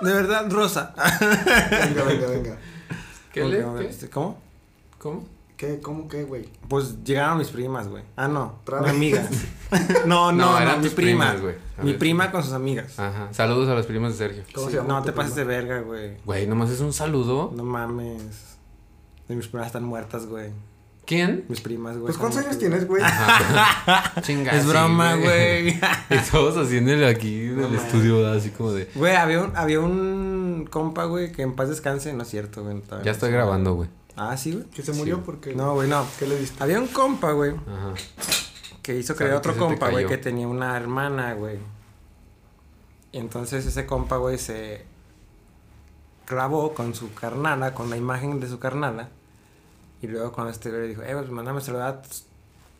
De verdad, rosa. Venga, venga, venga. ¿Qué ¿Cómo le? no? ¿Qué? Este, ¿Cómo? ¿Cómo? ¿Qué? ¿Cómo qué, güey? Pues llegaron mis primas, güey. Ah, no. Mi amiga. no, no, No, no, eran mi tus prima. primas, güey. A Mi prima con sus amigas. Ajá. Saludos a las primas de Sergio. ¿Cómo Sí, se llama no te pases de verga, güey. Güey, nomás es un saludo. No mames. Y mis primas están muertas, güey. ¿Quién? Mis primas, güey. Pues ¿cuántos años tienes, güey? Chinga. Es broma, güey. Y todos haciéndole aquí en No el estudio, así como de. Güey, había un, había un compa, güey, que en paz descanse. No es cierto, güey. Ya estoy grabando, güey. Ah, sí, güey. Que se murió Sí. porque... No, güey, no. ¿Qué le diste? Había un compa, güey, Ajá. que hizo creer otro compa, güey, que tenía una hermana, güey. Y entonces ese compa, güey, se grabó con su carnala, con la imagen de su carnala. Y luego cuando este güey le dijo, eh, pues mándame saludar a tu,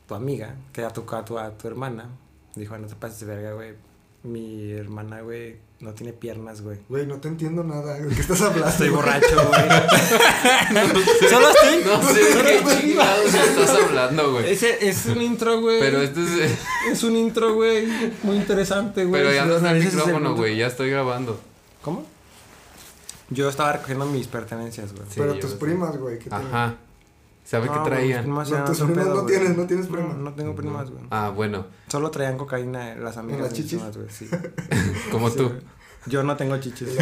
tu amiga, que era tu, a tu, a tu hermana. Dijo, no te pases de verga, güey. Mi hermana, güey, no tiene piernas, güey. Güey, no te entiendo nada. ¿De qué estás hablando? Estoy borracho, güey. Solo estoy. No sé de qué chingados estás hablando, güey. Ese es un intro, güey. Pero esto es. Es un intro, güey. Muy interesante, güey. Pero ya no está el micrófono, güey. Ya estoy grabando. ¿Cómo? Yo estaba recogiendo mis pertenencias, güey. Sí, Pero tus sé. primas, güey. ¿qué tienen? ¿Sabe No, qué traían? No, tus primas pedo, no güey. tienes, no tienes primas. no tengo primas, güey. Ah, bueno. Solo traían cocaína las amigas las chichis? primas, güey. Sí. Como Sí, tú. güey. Yo no tengo chichis.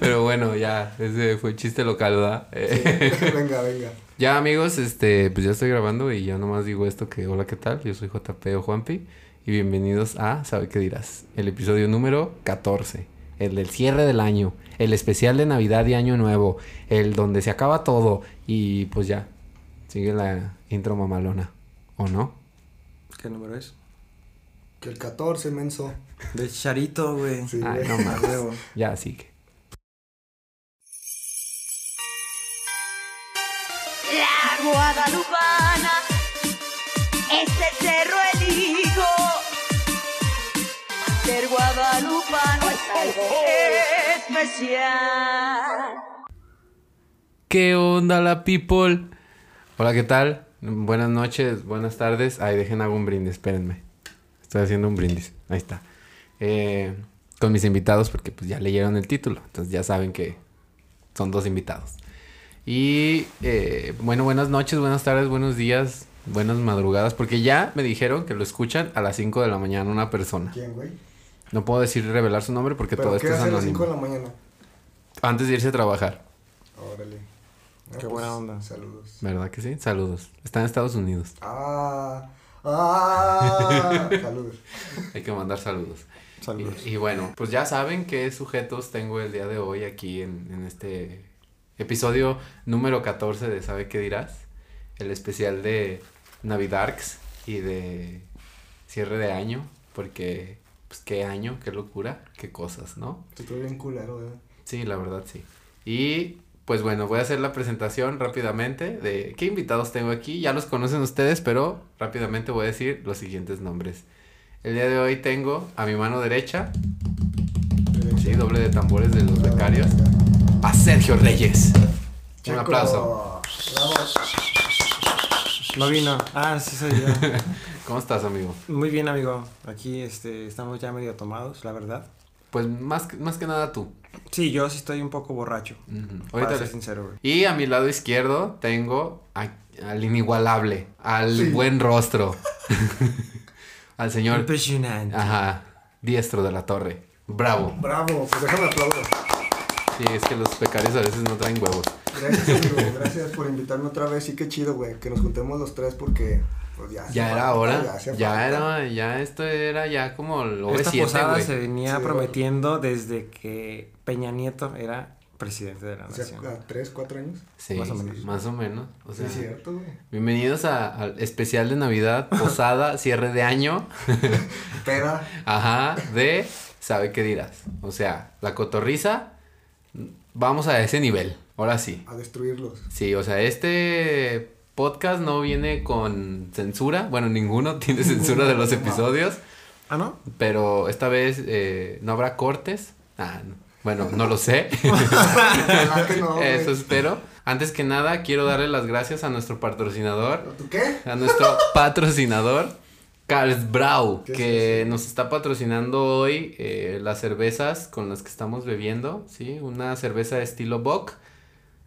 Pero bueno, ya. Ese fue chiste local, ¿verdad? Eh, venga, venga. Ya amigos, este, pues ya estoy grabando y ya nomás digo esto que hola, ¿qué tal? Yo soy JP o Juanpi y bienvenidos a ¿Sabe qué dirás? El episodio número 14, el del cierre del año, el especial de Navidad y Año Nuevo, el donde se acaba todo y pues ya, sigue la intro mamalona, ¿o no? ¿Qué número es? Que el 14, menso. De Charito, güey. Sí, Ay, güey. no Huevo. ya sigue. La Guadalupana, este cerro elijo. Ser guadalupano es algo especial. ¿Qué onda la people? Hola, ¿qué tal? Buenas noches, buenas tardes. Ay, dejen hago un brindis, espérenme. Estoy haciendo un brindis. Ahí está. Eh, con mis invitados, porque pues ya leyeron el título. Entonces ya saben que son dos invitados. Y eh, bueno, buenas noches, buenas tardes, buenos días, buenas madrugadas. Porque ya me dijeron que lo escuchan a las 5 de la mañana una persona. ¿Quién, güey? No puedo decir revelar su nombre porque ¿Pero todo esto es hace a las anónimo. 5 de la mañana? Antes de irse a trabajar. Órale. No, Qué buena onda. Saludos. ¿Verdad que sí? Saludos. Está en Estados Unidos. Ah. Ah. saludos. Hay que mandar saludos. Saludos. Y, y bueno, pues ya saben qué sujetos tengo el día de hoy aquí en, en este episodio número 14 de ¿Sabe qué dirás? El especial de Navidarks y de cierre de año, porque pues qué año, qué locura, qué cosas, ¿no? Estoy bien culero, güey. Sí, la verdad sí. Y pues bueno, voy a hacer la presentación rápidamente de qué invitados tengo aquí. Ya los conocen ustedes, pero rápidamente voy a decir los siguientes nombres. El día de hoy tengo a mi mano derecha, sí, doble de tambores de los becarios, a Sergio Reyes. Un aplauso. Bravo. No vino. Ah, sí soy yo. ¿Cómo estás, amigo? Muy bien, amigo. Aquí este, estamos ya medio tomados, la verdad. Pues más, que- más que nada tú. Sí, yo sí estoy un poco borracho. Ujú. Para Ahorita ser le- sincero, güey. Y a mi lado izquierdo tengo a- al inigualable, al Sí. buen rostro, al señor Impresionante. Ajá, diestro de la torre. Bravo. Bravo. Pues déjame aplaudir. Sí, es que los becarios a veces no traen huevos. Gracias, amigo. Gracias por invitarme otra vez. Sí, qué chido, güey. Que nos juntemos los tres porque. Pues ya. Ya era hora. Ya, Ya era, ya esto era ya como el Esta OV7, posada se venía Sí, prometiendo desde que Peña Nieto era presidente de la O sea, nación. a tres, cuatro años. Sí, más o menos. Más o menos. O sea, sí, cierto, güey. bienvenidos a- al especial de Navidad, posada, cierre de año. Peda. Ajá, de ¿sabe qué dirás? O sea, la cotorriza, vamos a ese nivel. Ahora sí. A destruirlos. Sí, o sea, este podcast no viene con censura. Bueno, ninguno tiene censura de los episodios. Ah, ¿no? Pero esta vez eh, no habrá cortes. Ah, no. Bueno, no lo sé. Güey. Eso espero. Antes que nada, quiero darle las gracias a nuestro patrocinador. ¿Tú qué? A nuestro patrocinador. Carlsbrau, ¿Qué es que nos está patrocinando hoy eh, las cervezas con las que estamos bebiendo, ¿sí? Una cerveza de estilo Bock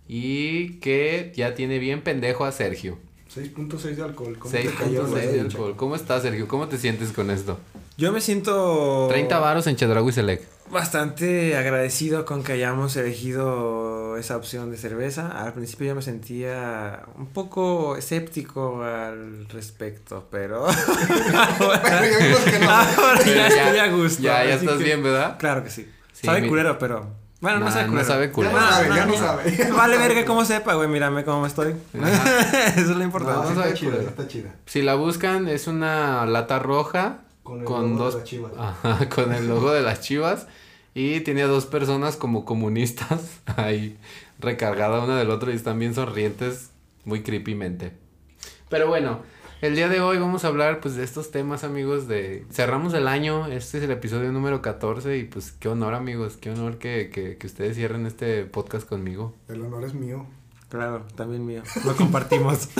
y que ya tiene bien pendejo a Sergio. 6.6 de alcohol. ¿Cómo te cayó, 6.6 güey? de alcohol. ¿Cómo estás, Sergio? ¿Cómo te sientes con esto? Yo me siento 30 varos en Chedraui Select. bastante agradecido con que hayamos elegido esa opción de cerveza. Al principio yo me sentía un poco escéptico al respecto, pero Bueno, ya vimos que no. ahora Pero ya estoy a gusto. Ya, ya estás que- bien, ¿verdad? Claro que sí. Sí, sabe mi- culero, pero... Bueno, no Nah, sabe no culero. sabe culero. Ya no sabe, ya no ni- sabe. Vale verga cómo sepa, güey. Mírame cómo estoy. Eso es lo No, importante. sí sabe está chida, está chida. Si la buscan, es una lata roja Con el con logo de dos las chivas. Ajá, con el logo de las chivas y tiene a dos personas como comunistas ahí recargada una del otro y están bien sonrientes muy creepymente. Pero bueno, el día de hoy vamos a hablar pues de estos temas amigos de cerramos el año, este es el episodio número 14 y pues qué honor amigos, qué honor que, que, que ustedes cierren este podcast conmigo. El honor es mío. Claro, también mío. Lo compartimos.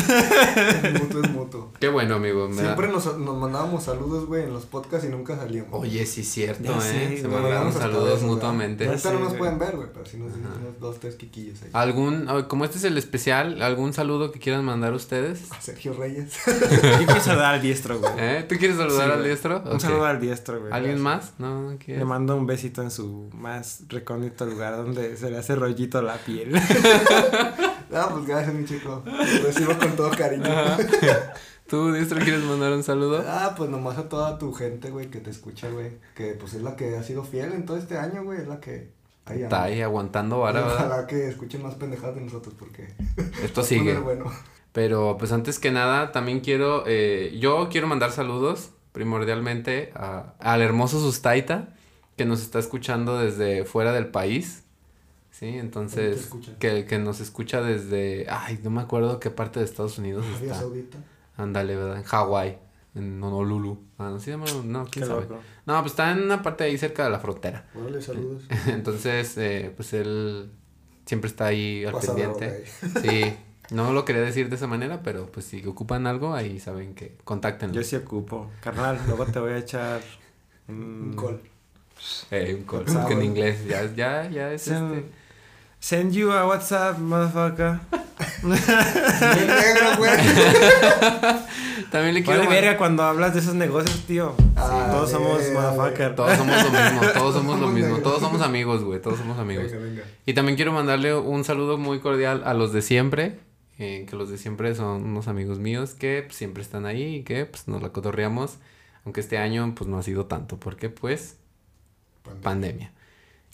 Es mutuo, es mutuo. Qué bueno amigo. da- Siempre nos, nos mandábamos saludos, güey, en los podcasts y nunca salíamos. Oye, sí es cierto, Ya eh. Se hasta saludos mutuamente. Ahorita Ya no nos güey. pueden ver, güey, pero sí nos unos dos, tres quiquillos ahí. ¿Algún, como este es el especial, algún saludo que quieran mandar ustedes? A Sergio Reyes. Yo quiero saludar al diestro, güey. ¿Eh? ¿Tú quieres saludar Sí, al diestro? Un saludo al diestro, güey. ¿Alguien Gracias. más? No, no Le mando un besito en su más recóndito lugar donde se le hace rollito la piel. Ah, pues gracias, mi chico. Lo recibo con todo cariño. ¿Tú, diestro, quieres mandar un saludo? Ah, pues nomás a toda tu gente, güey, que te escucha, güey. Que pues es la que ha sido fiel en todo este año, güey. Es la que. Ahí anda. Está ahí aguantando vara, ¿verdad? Ojalá que escuchen más pendejadas de nosotros porque. Esto sigue. bueno. Pero pues antes que nada, también quiero, eh, yo quiero mandar saludos primordialmente a- al hermoso Sustaita, que nos está escuchando desde fuera del país. Sí, ¿Dónde te entonces, que, que nos escucha desde, ay, no me acuerdo qué parte de Estados Unidos Arabia está. Saudita. Ándale, ¿verdad? En Hawái, en Honolulu. Ah, no, sí, no, no, quién Qué sabe. loco. No, pues está en una parte ahí cerca de la frontera. Órale, saludos. Entonces, eh, pues él siempre está ahí al pendiente. Sí, no lo quería decir de esa manera, pero pues si ocupan algo, ahí saben que contáctenlo. Yo sí ocupo. Carnal, luego te voy a echar un, Un call. Eh, un call, Ah, que en inglés, ya, ya, ya es este. Send you a WhatsApp, motherfucker. Negro, güey. También le quiero Vale verga cuando hablas de esos negocios, tío. Ah, Todos somos verga, motherfucker. Todos somos lo mismo, todos somos lo mismo, todos somos amigos, güey, todos somos amigos. Venga, venga. Y también quiero mandarle un saludo muy cordial a los de siempre, eh, que los de siempre son unos amigos míos que pues, siempre están ahí y que pues nos la cotorreamos, aunque este año pues no ha sido tanto, porque pues Pandemia. pandemia.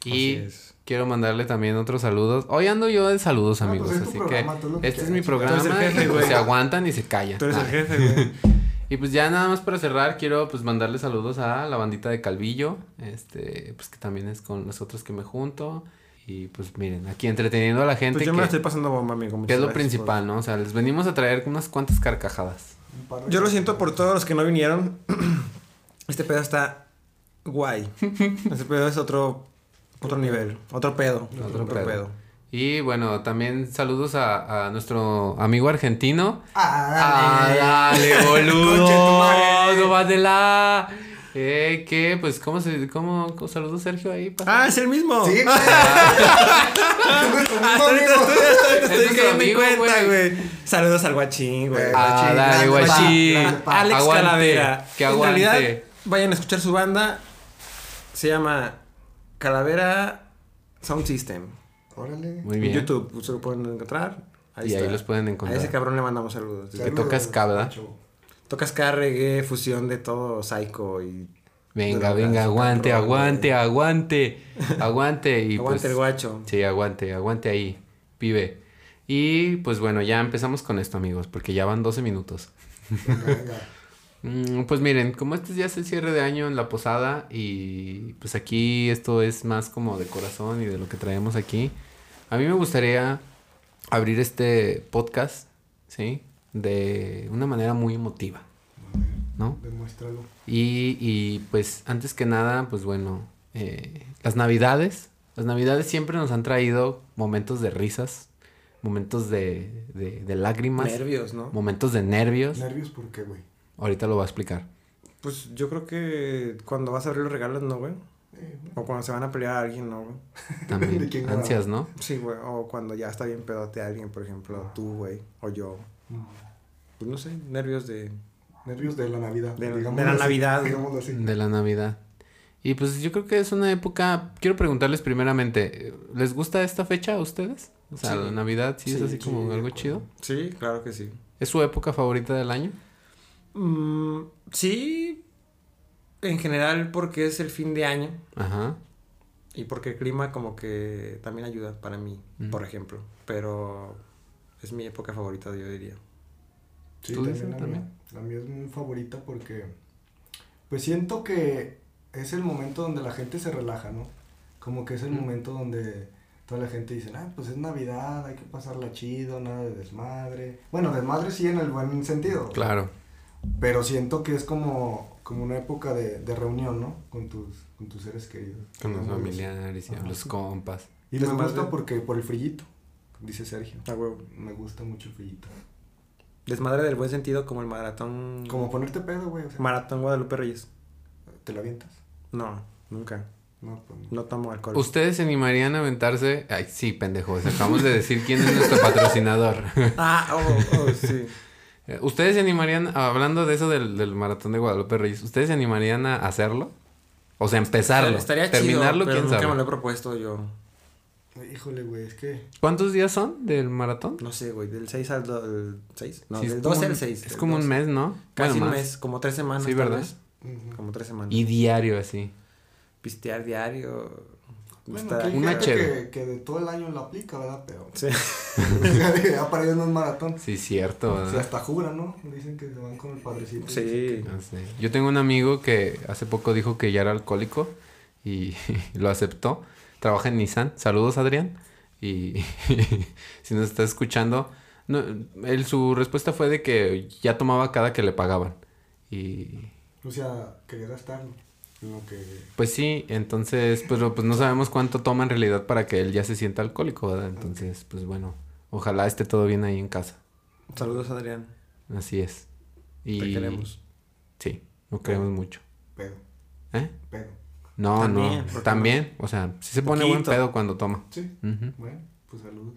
Así Y es. Quiero mandarle también otros saludos. Hoy ando yo de saludos, Ah, amigos, pues es tu así programa, que que este es mi programa Tú eres el jefe, y pues güey. se aguantan y se callan. Tú eres el Ah. jefe, güey. Y pues ya nada más para cerrar, quiero pues mandarle saludos a la bandita de Calvillo, este, pues que también es con los otros que me junto. Y pues miren, aquí entreteniendo a la gente Pues yo me la que, estoy pasando bomba, amigo. que es lo principal, ¿no? O sea, les venimos a traer unas cuantas carcajadas. Yo lo siento por todos los que no vinieron. Este pedo está guay. Este pedo es otro otro nivel, otro pedo, Otro pedo. Y bueno, también saludos a, a nuestro amigo argentino. Ah, dale. ¡Ah, dale, boludo! ¡No va de la! Eh, ¿qué? Pues, ¿cómo se...? ¿Cómo? cómo- Saludos, Sergio, ahí. pasa. Ah, es el mismo. Sí. Hasta en amigo, cuenta, güey. Saludos al guachín, güey. Eh, Ah, dale, guachín. pa, grande, pa. Alex Aguante, Calavera. que En aguante. realidad, vayan a escuchar su banda. Se llama Calavera Sound System. Órale. Muy En. YouTube se lo pueden encontrar. Y ahí los pueden encontrar. A ese cabrón le mandamos saludos. que Saludos, toca ska, ¿verdad? macho. Tocas ska, reggae, fusión de todo, psycho y... Venga, venga, aguante, aguante, aguante. Aguante. Y Aguante pues, el guacho. Sí, aguante, aguante ahí. Pibe. Y pues bueno, ya empezamos con esto, amigos, porque ya van 12 minutos. Venga, venga. Mm, Pues miren, como este ya es el cierre de año en la posada y pues aquí esto es más como de corazón y de lo que traemos aquí, a mí me gustaría abrir este podcast, ¿sí? De una manera muy emotiva, ¿no? Demuéstralo. Y, y, pues antes que nada, pues bueno, eh, las navidades, las navidades siempre nos han traído momentos de risas, momentos de, de, de lágrimas, Nervios, ¿no? momentos de nervios. ¿Nervios por qué, güey? Ahorita lo voy a explicar. Pues yo creo que cuando vas a abrir los regalos, no, güey. O cuando se van a pelear a alguien, no, güey. También. ¿De quién ganaba? Ansias, ¿no? Sí, güey. O cuando ya está bien pedote a alguien, por ejemplo, tú, güey. O yo. Pues no sé, nervios de... Nervios de la Navidad. De- la así, Navidad. así. De la Navidad. Y pues yo creo que es una época. Quiero preguntarles primeramente, ¿les gusta esta fecha a ustedes? O sea, Sí. la Navidad sí, es Sí, así sí, como algo chido. Sí, claro que sí. ¿Es su época favorita del año? Mm, sí, en general porque es el fin de año Ajá. y porque el clima como que también ayuda para mí, por ejemplo. Pero es mi época favorita, yo diría. Sí, ¿Tú también, la también? mía. La mía es muy favorita porque pues siento que es el momento donde la gente se relaja, ¿no? Como que es el Mm. momento donde toda la gente dice, ah, pues es Navidad, hay que pasarla chido, nada de desmadre. Bueno, desmadre sí en el buen sentido. Claro. Pero siento que es como, como una época de, de reunión, ¿no? Con tus, con tus seres queridos. Con los familiares y Ajá. los compas. Y me Desmadre. gusta porque por el frillito, dice Sergio. Ah, huevo. Me gusta mucho el frillito. Desmadre del buen sentido como el maratón... Como ponerte pedo, güey. O sea, Maratón Guadalupe Reyes. ¿Te lo avientas? No, nunca. No, pues no. No tomo alcohol. ¿Ustedes se animarían a aventarse? Ay, sí, pendejos. Acabamos de decir quién es nuestro patrocinador. Ah, oh, oh, sí. Eh, ¿Ustedes se animarían, hablando de eso del, del maratón de Guadalupe Reyes, ¿ustedes se animarían a hacerlo? O sea, empezarlo. Estaría terminarlo, chido, pero quién nunca sabe. me lo he propuesto yo. Híjole, güey, es que... ¿Cuántos días son del maratón? No sé, güey, del 6 al do- el 6. No, Sí, del como 12 un- al 6. Es como un 12. mes, ¿no? Casi Bueno, un más. mes, como tres semanas. Sí, tal ¿verdad? Como tres semanas. Y diario así. pistear diario. Bueno, que hay. Una gente que, que de todo el año lo aplica, ¿verdad? Pero... Sí. ya para ellos no es maratón. Sí, cierto, O sea, ¿verdad? hasta juran, ¿no? Dicen que se van con el padrecito. Sí. No sé. Yo tengo un amigo que hace poco dijo que ya era alcohólico y lo aceptó. Trabaja en Nissan. Saludos, Adrián. Y si nos está escuchando, no, él, su respuesta fue de que ya tomaba cada que le pagaban. Y O sea, quería gastarlo. Pues sí, entonces, pero pues no sabemos cuánto toma en realidad para que él ya se sienta alcohólico, ¿verdad? Entonces, pues bueno, ojalá esté todo bien ahí en casa. Saludos, Adrián. Así es. Y Te queremos. Sí, lo queremos mucho. Pedo, ¿Eh? pedo. No, También, ¿por no. También, o sea, sí se pone buen pedo cuando toma. Sí. Bueno, pues saludos.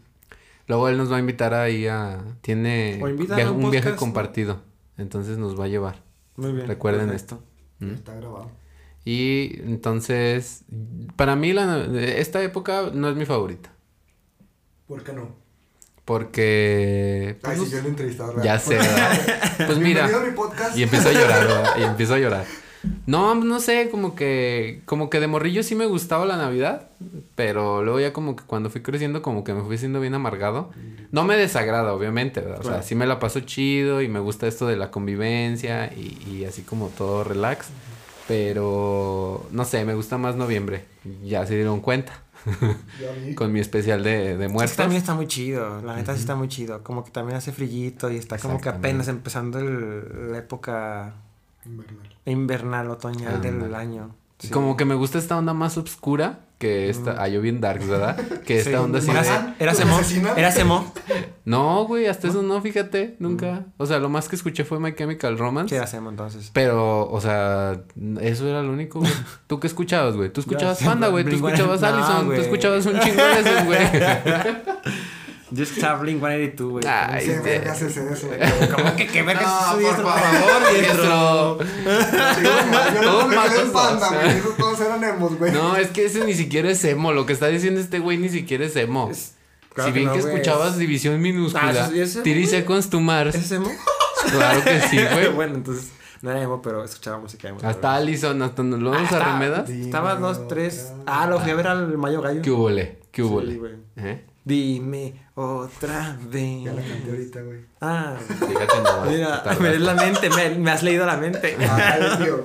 Luego él nos va a invitar ahí a... Tiene viaje- un un viaje compartido. Entonces nos va a llevar. Muy bien. Recuerden perfecto. ¿Mm? Está grabado. Y entonces, para mí la, esta época no es mi favorita. ¿Por qué no? Porque... Ay, pues, si yo lo entrevistaba. ya sé, ¿verdad? Pues mira. Mi. Y empiezo a llorar, ¿verdad? Y empiezo a llorar. No, no sé, como que, como que de morrillo sí me gustaba la Navidad, pero luego ya como que cuando fui creciendo como que me fui siendo bien amargado. No me desagrada, obviamente, ¿verdad? O sea, sí me la paso chido y me gusta esto de la convivencia y, y así como todo relax, pero no sé, me gusta más noviembre, ya se dieron cuenta, con mi especial de, de Es que muertos. también está muy chido, la neta sí está muy chido. Como que también hace frillito y está como que apenas empezando el- la época Invernal. invernal, otoñal del Ándale. año. Sí. Como que me gusta esta onda más oscura que esta... Ah, yo bien darks, ¿verdad? Que esta Sí. onda así Era, de... era ¿Te Semo. Era Semo. No, güey, hasta eso no, fíjate, nunca. O sea, lo más que escuché fue My Chemical Romance. ¿Qué era Semo entonces? Pero, o sea, eso era lo único, güey. ¿Tú qué escuchabas, güey? Tú escuchabas Panda, güey. Tú Blink-182. escuchabas No, Allison. Tú escuchabas un chingo de esos, güey. Yo escuchaba Blink 182, güey. Ay, ¿Qué vergas es eso? ¿Cómo que qué vergas No, es eso, por favor, diestro. Sí, yo Todos no me quedé en matos, panda, o sea. güey. Esos todos eran emos, güey. No, es que ese ni siquiera es emo. Lo que está diciendo este güey ni siquiera es emo. Es- claro si bien no, que, güey. escuchabas División Minúscula, Ah, Tiri güey. Seconds to Mars. ¿Es Semo? Claro que sí, güey. bueno, entonces no era emo, pero escuchaba música emo. Hasta Allison, hasta los Ah, estaba- Arremedas. Sí. Estaba dos, tres. Ah, lo fui a ver al Mayo Gallo. ¿Qué hubole? ¿Qué Sí, hubole? güey. ¿Eh? Dime otra vez. Ya la canté ahorita, güey. Ah, Fíjate nomás. mira, me tardaste. la mente, me, me has leído la mente. Ay, tío.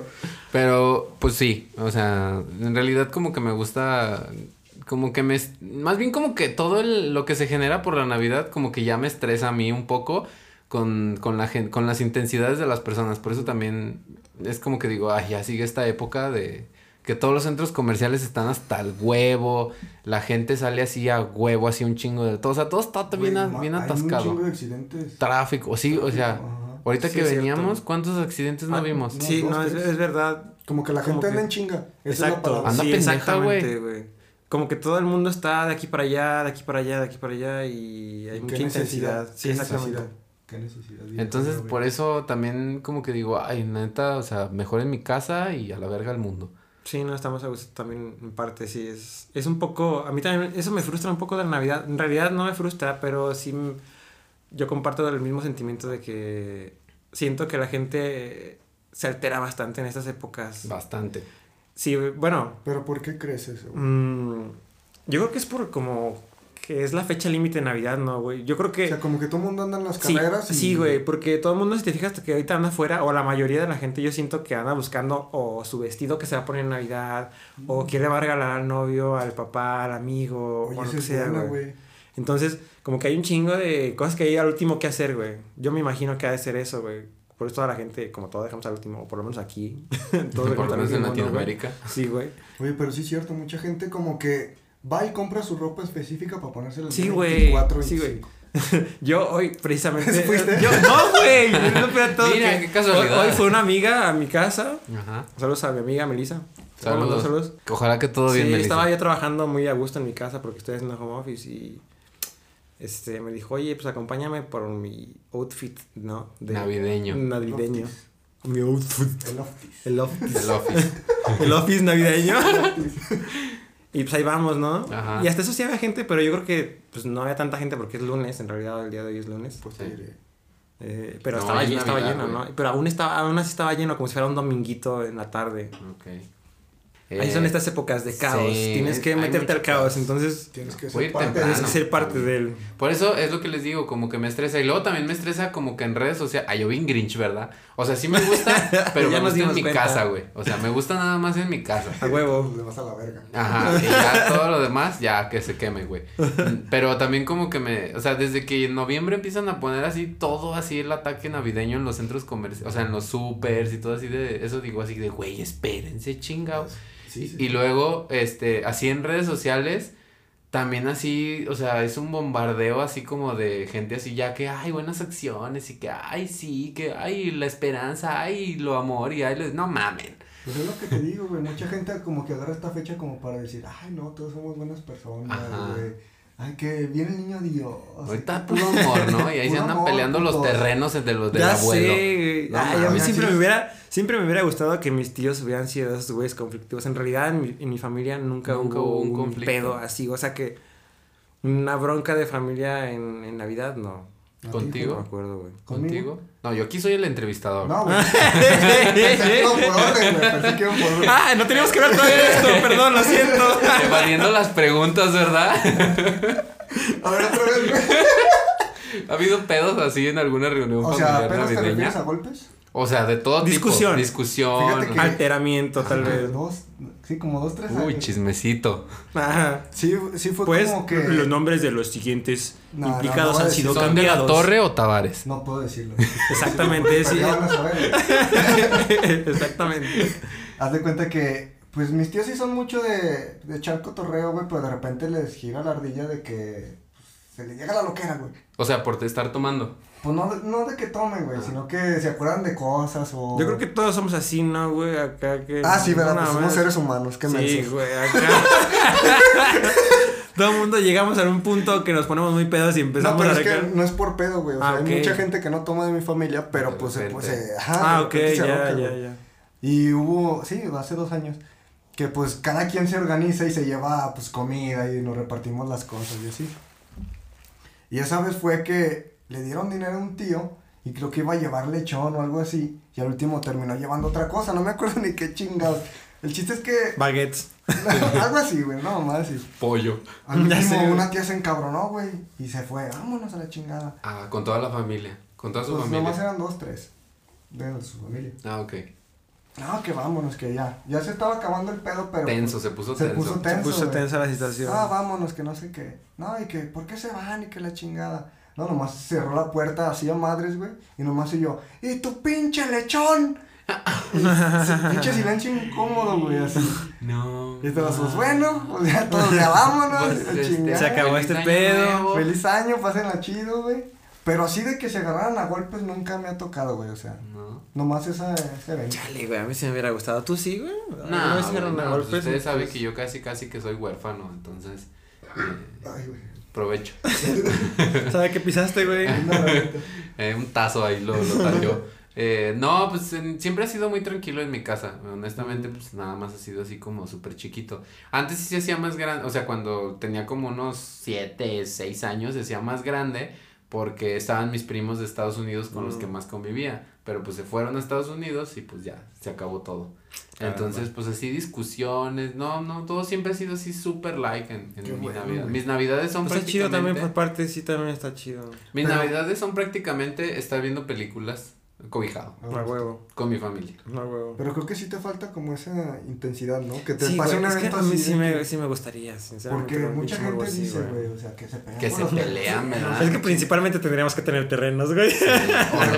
Pero, pues sí, o sea, en realidad como que me gusta, como que me, más bien como que todo el- lo que se genera por la Navidad como que ya me estresa a mí un poco con, con, la gen- con las intensidades de las personas. Por eso también es como que digo, ay, ya sigue esta época de que todos los centros comerciales están hasta el huevo, la gente sale así a huevo, así un chingo de todo, o sea, todo está bien, a- ma- bien Hay un atascado. chingo de accidentes. Tráfico, sí, o sea, Ajá. Ahorita Sí, que es cierto. veníamos, ¿cuántos accidentes no Ah, vimos? no. Sí, dos, no, es, tres. es verdad. Como que la Como gente anda que- en chinga. Esa es la Exacto. palabra. Anda sí, pendeja, exactamente, güey. Como que todo el mundo está de aquí para allá, de aquí para allá, de aquí para allá y hay ¿Qué mucha intensidad. Sí, ¿Qué exactamente. necesidad? ¿Qué necesidad? Entonces, por eso también como que digo, ay, neta, o sea, mejor en mi casa y a la verga el mundo. Sí, no estamos a gusto también en parte, sí, es, es un poco, a mí también eso me frustra un poco de la Navidad, en realidad no me frustra, pero sí yo comparto el mismo sentimiento de que siento que la gente se altera bastante en estas épocas. Bastante. Sí, bueno, ¿Pero por qué crees eso? mm, yo creo que es por como que es la fecha límite de Navidad, ¿no, güey? Yo creo que... O sea, como que todo el mundo anda en las Sí, carreras. y- sí, güey, porque todo el mundo, si te fijas que ahorita anda afuera, o la mayoría de la gente, yo siento que anda buscando o su vestido que se va a poner en Navidad, o quiere va a regalar al novio, al papá, al amigo, Oye, o lo que sea, buena, güey. güey. Entonces, como que hay un chingo de cosas que hay al último que hacer, güey. Yo me imagino que ha de ser eso, güey. Por eso toda la gente, como todo dejamos al último, o por lo menos aquí. Todos Por lo menos en último, ¿no, güey? Latinoamérica. Sí, güey. Oye, pero sí es cierto, mucha gente como que va y compra su ropa específica para ponerse el Sí, güey. 24, Sí, güey. 25. Yo hoy, precisamente. ¿Sí fuiste? Yo, no, güey. no Mira, que- qué casualidad. Hoy, hoy fue una amiga a mi casa. Ajá. Saludos a mi amiga Melissa. Saludos. Saludos. Ojalá que todo bien, sí, estaba yo trabajando muy a gusto en mi casa porque estoy haciendo home office y este me dijo, oye, pues acompáñame por mi outfit, ¿no? De- Navideño. Navideño. Mi outfit. El office. El office. El office. El office navideño. Y pues ahí vamos, ¿no? Ajá. Y hasta eso sí había gente, pero yo creo que pues no había tanta gente porque es lunes, en realidad el día de hoy es lunes. Pues Sí. Eh, pero No, estaba, es estaba lleno, güey. ¿no? Pero aún, estaba, aún así estaba lleno, como si fuera un dominguito en la tarde. Ok. Ahí Eh, son estas épocas de caos. sí, Tienes que meterte al caos, caos. entonces Tienes que ser parte tienes que ser parte de él. Por eso es lo que les digo, como que me estresa. Y luego también me estresa como que en redes sociales. Ay, yo vi Grinch, ¿verdad? O sea, sí me gusta, pero Ya me gusta en mi cuenta. casa, güey. O sea, me gusta nada más en mi casa. A huevo. Le vas a la verga. Ajá, y ya todo lo demás, ya que se queme, güey. Pero también como que me, o sea, desde que en noviembre empiezan a poner así todo así el ataque navideño en los centros comerciales, o sea, en los supers y todo así de, eso digo así de, güey, espérense, chingados. Sí, sí. Y luego, este, así en redes sociales, también así, o sea, es un bombardeo así como de gente así ya que hay buenas acciones y que ay sí, que hay la esperanza, ay lo amor y ay les- no mamen. Pues es lo que te digo, güey. Mucha gente como que agarra esta fecha como para decir, ay, no, todos somos buenas personas, güey. Ay, que viene el niño Dios. Ahorita puro amor, ¿no? Y ahí se andan amor, peleando los terrenos de los del ya abuelo. sé. No Ay, a mí siempre me hubiera, siempre me hubiera gustado que mis tíos hubieran sido esos güeyes conflictivos. En realidad, en mi, en mi familia nunca, Nunca hubo hubo un un, conflicto. pedo así. O sea que una bronca de familia en, en Navidad, no. ¿A ti, ¿Contigo? No me acuerdo, güey. ¿Contigo? No, yo aquí soy el entrevistador. No, güey. Pensé que iban por orden, güey. Pensé que iban por orden. Ah, no teníamos que ver todavía esto, perdón, lo siento. Evadiendo las preguntas, ¿verdad? A ver, otra vez, güey. ¿Ha habido pedos así en alguna reunión O sea, familiar ¿apenas te navideña? refieres a golpes? O sea, de todo Discusión. tipo. Discusión. Alteramiento, tal vez. Dos, sí, como dos, tres años. Uy, chismecito. Ajá. Sí, sí fue Pues como que... los nombres de los siguientes No, implicados no han sido ¿Son de la cambiados. Torre o Tavares? No puedo decirlo. Exactamente, sí. ya van a saber. Exactamente. Haz de cuenta que, pues mis tíos sí son mucho de, de echar cotorreo, güey, pero de repente les gira la ardilla de que pues, se les llega la loquera, güey. O sea, por estar tomando. Pues no, no de que tomen, güey, sino que se acuerdan de cosas o... Yo creo que todos somos así, ¿no, güey? Acá que. Ah, sí, verdad, pues somos seres humanos, qué Sí, güey, acá. Todo el mundo llegamos a un punto que nos ponemos muy pedos y No, empezamos pero a es que no es por pedo, güey. O sea, Ah, hay mucha gente que no toma de mi familia, pero De pues se, pues repente. se- ajá, Ah, ok, se ya, ya, ya. Y hubo, sí, hace dos años, que pues cada quien se organiza y se lleva pues comida y nos repartimos las cosas y así. Y esa vez fue que le dieron dinero a un tío y creo que iba a llevar lechón o algo así y al último terminó llevando otra cosa, no me acuerdo ni qué chingados. El chiste es que Baguettes. algo así, güey, no más así. Pollo. Al Ya último sé, una tía se encabronó, güey, y se fue, vámonos a la chingada. Ah, con toda la familia. Con toda su Pues familia. nomás eran dos, tres de su familia. Ah, ok. No, que vámonos, que ya. Ya se estaba acabando el pedo, pero. Tenso, pues, se puso se tenso. puso Se tenso. puso güey. tensa la situación. Ah, vámonos, que no sé qué. No, y que, ¿por qué se van? Y que la chingada. No, nomás cerró la puerta así a madres, güey. Y nomás y yo, ¡y tu pinche lechón! Pinche silencio incómodo, güey, así. No. Y todos, pues bueno, pues ya todos ya vámonos. Pues, este. Se acabó Feliz este año pedo. nuevo. Feliz año, pásenla chido, güey. Pero así de que se agarraran a golpes nunca me ha tocado, güey, o sea. No. Nomás esa, ese evento. Chale, güey, a mí sí me hubiera gustado. ¿Tú sí, güey? No, ¿Alguna vez güey, agarraron a no, pues golpes? ustedes saben que yo casi, casi que soy huérfano, entonces, eh, Ay, güey. Provecho. ¿Sabe qué pisaste, güey? Eh, un tazo ahí lo, lo talló. Eh, no, pues en- siempre ha sido muy tranquilo en mi casa. Honestamente, pues nada más ha sido así como súper chiquito. Antes sí se hacía más grande, o sea, cuando tenía como unos 7, 6 años, se hacía más grande porque estaban mis primos de Estados Unidos con los que más convivía. Pero pues se fueron a Estados Unidos y pues ya, se acabó todo. Caramba. Entonces, pues así discusiones, no, no, todo siempre ha sido así súper like en, en mi bueno, Navidad. güey. Mis navidades son Pues está chido también por prácticamente- parte, sí, también está chido. Mis navidades son prácticamente estar viendo películas cobijado No huevo, con mi familia. no huevo. Pero creo que sí te falta como esa intensidad, ¿no? Que te Sí, pase güey, un es que evento a mí sí me, sí me gustaría, sinceramente. Porque mucha gente así, dice, güey. güey, o sea, que se pelean. Que se los pelean. ¿verdad? Es que principalmente tendríamos que tener terrenos, güey.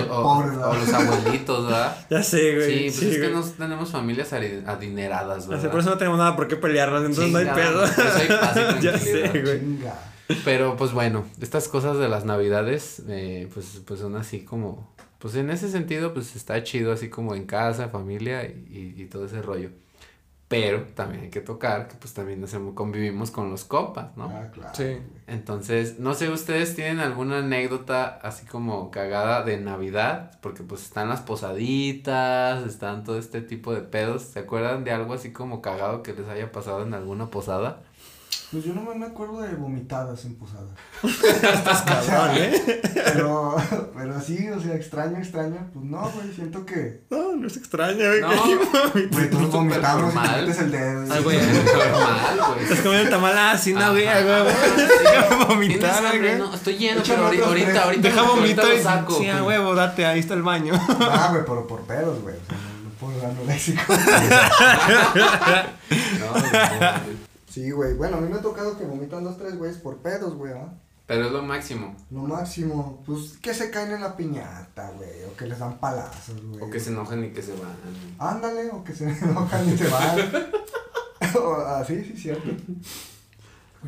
O, o- o los abuelitos, ¿verdad? Ya sé, güey. Sí, pues es que no tenemos familias adineradas, ¿verdad? sé, por eso no tenemos nada por qué pelearnos, entonces no hay pedo. hay paz y ya sé, güey. Chinga. Pero pues bueno, estas cosas de las navidades, eh, pues, pues son así como, pues en ese sentido, pues está chido así como en casa, familia y, y todo ese rollo. Pero también hay que tocar que pues también nos hemos- convivimos con los compas, ¿no? Ah, claro. Sí. Entonces, no sé, ¿ustedes tienen alguna anécdota así como cagada de Navidad? Porque pues están las posaditas, están todo este tipo de pedos. ¿Se acuerdan de algo así como cagado que les haya pasado en alguna posada? Pues yo no me acuerdo de vomitadas en posadas. Cabrón, ¿eh? Pero, pero sí, o sea, extraño, extraño. Pues no, güey, siento que. No, no es extraño, güey. No, Güey, Súper vomitamos y te normal. metes el dedo. Ah, güey. Normal, güey. Estás comiendo tamal así, no, güey, güey. ¿Tienes Vomitar, güey. No, estoy lleno, pero ahorita, ahorita, Deja lo y saco. Sí, a huevo, date, ahí está el baño. Ah, güey, pero por pedos, güey. O sea, no, puedo dar léxico. No, no, no. Sí, güey. Bueno, a mí me ha tocado que vomitan dos, tres güeyes por pedos, güey, ¿ah? Pero es lo máximo. Lo máximo, pues que se caen en la piñata, güey. O que les dan palazos, güey. O que se enojan y que se van. Ándale, o que se enojan y se van. o, ah, sí, sí, cierto.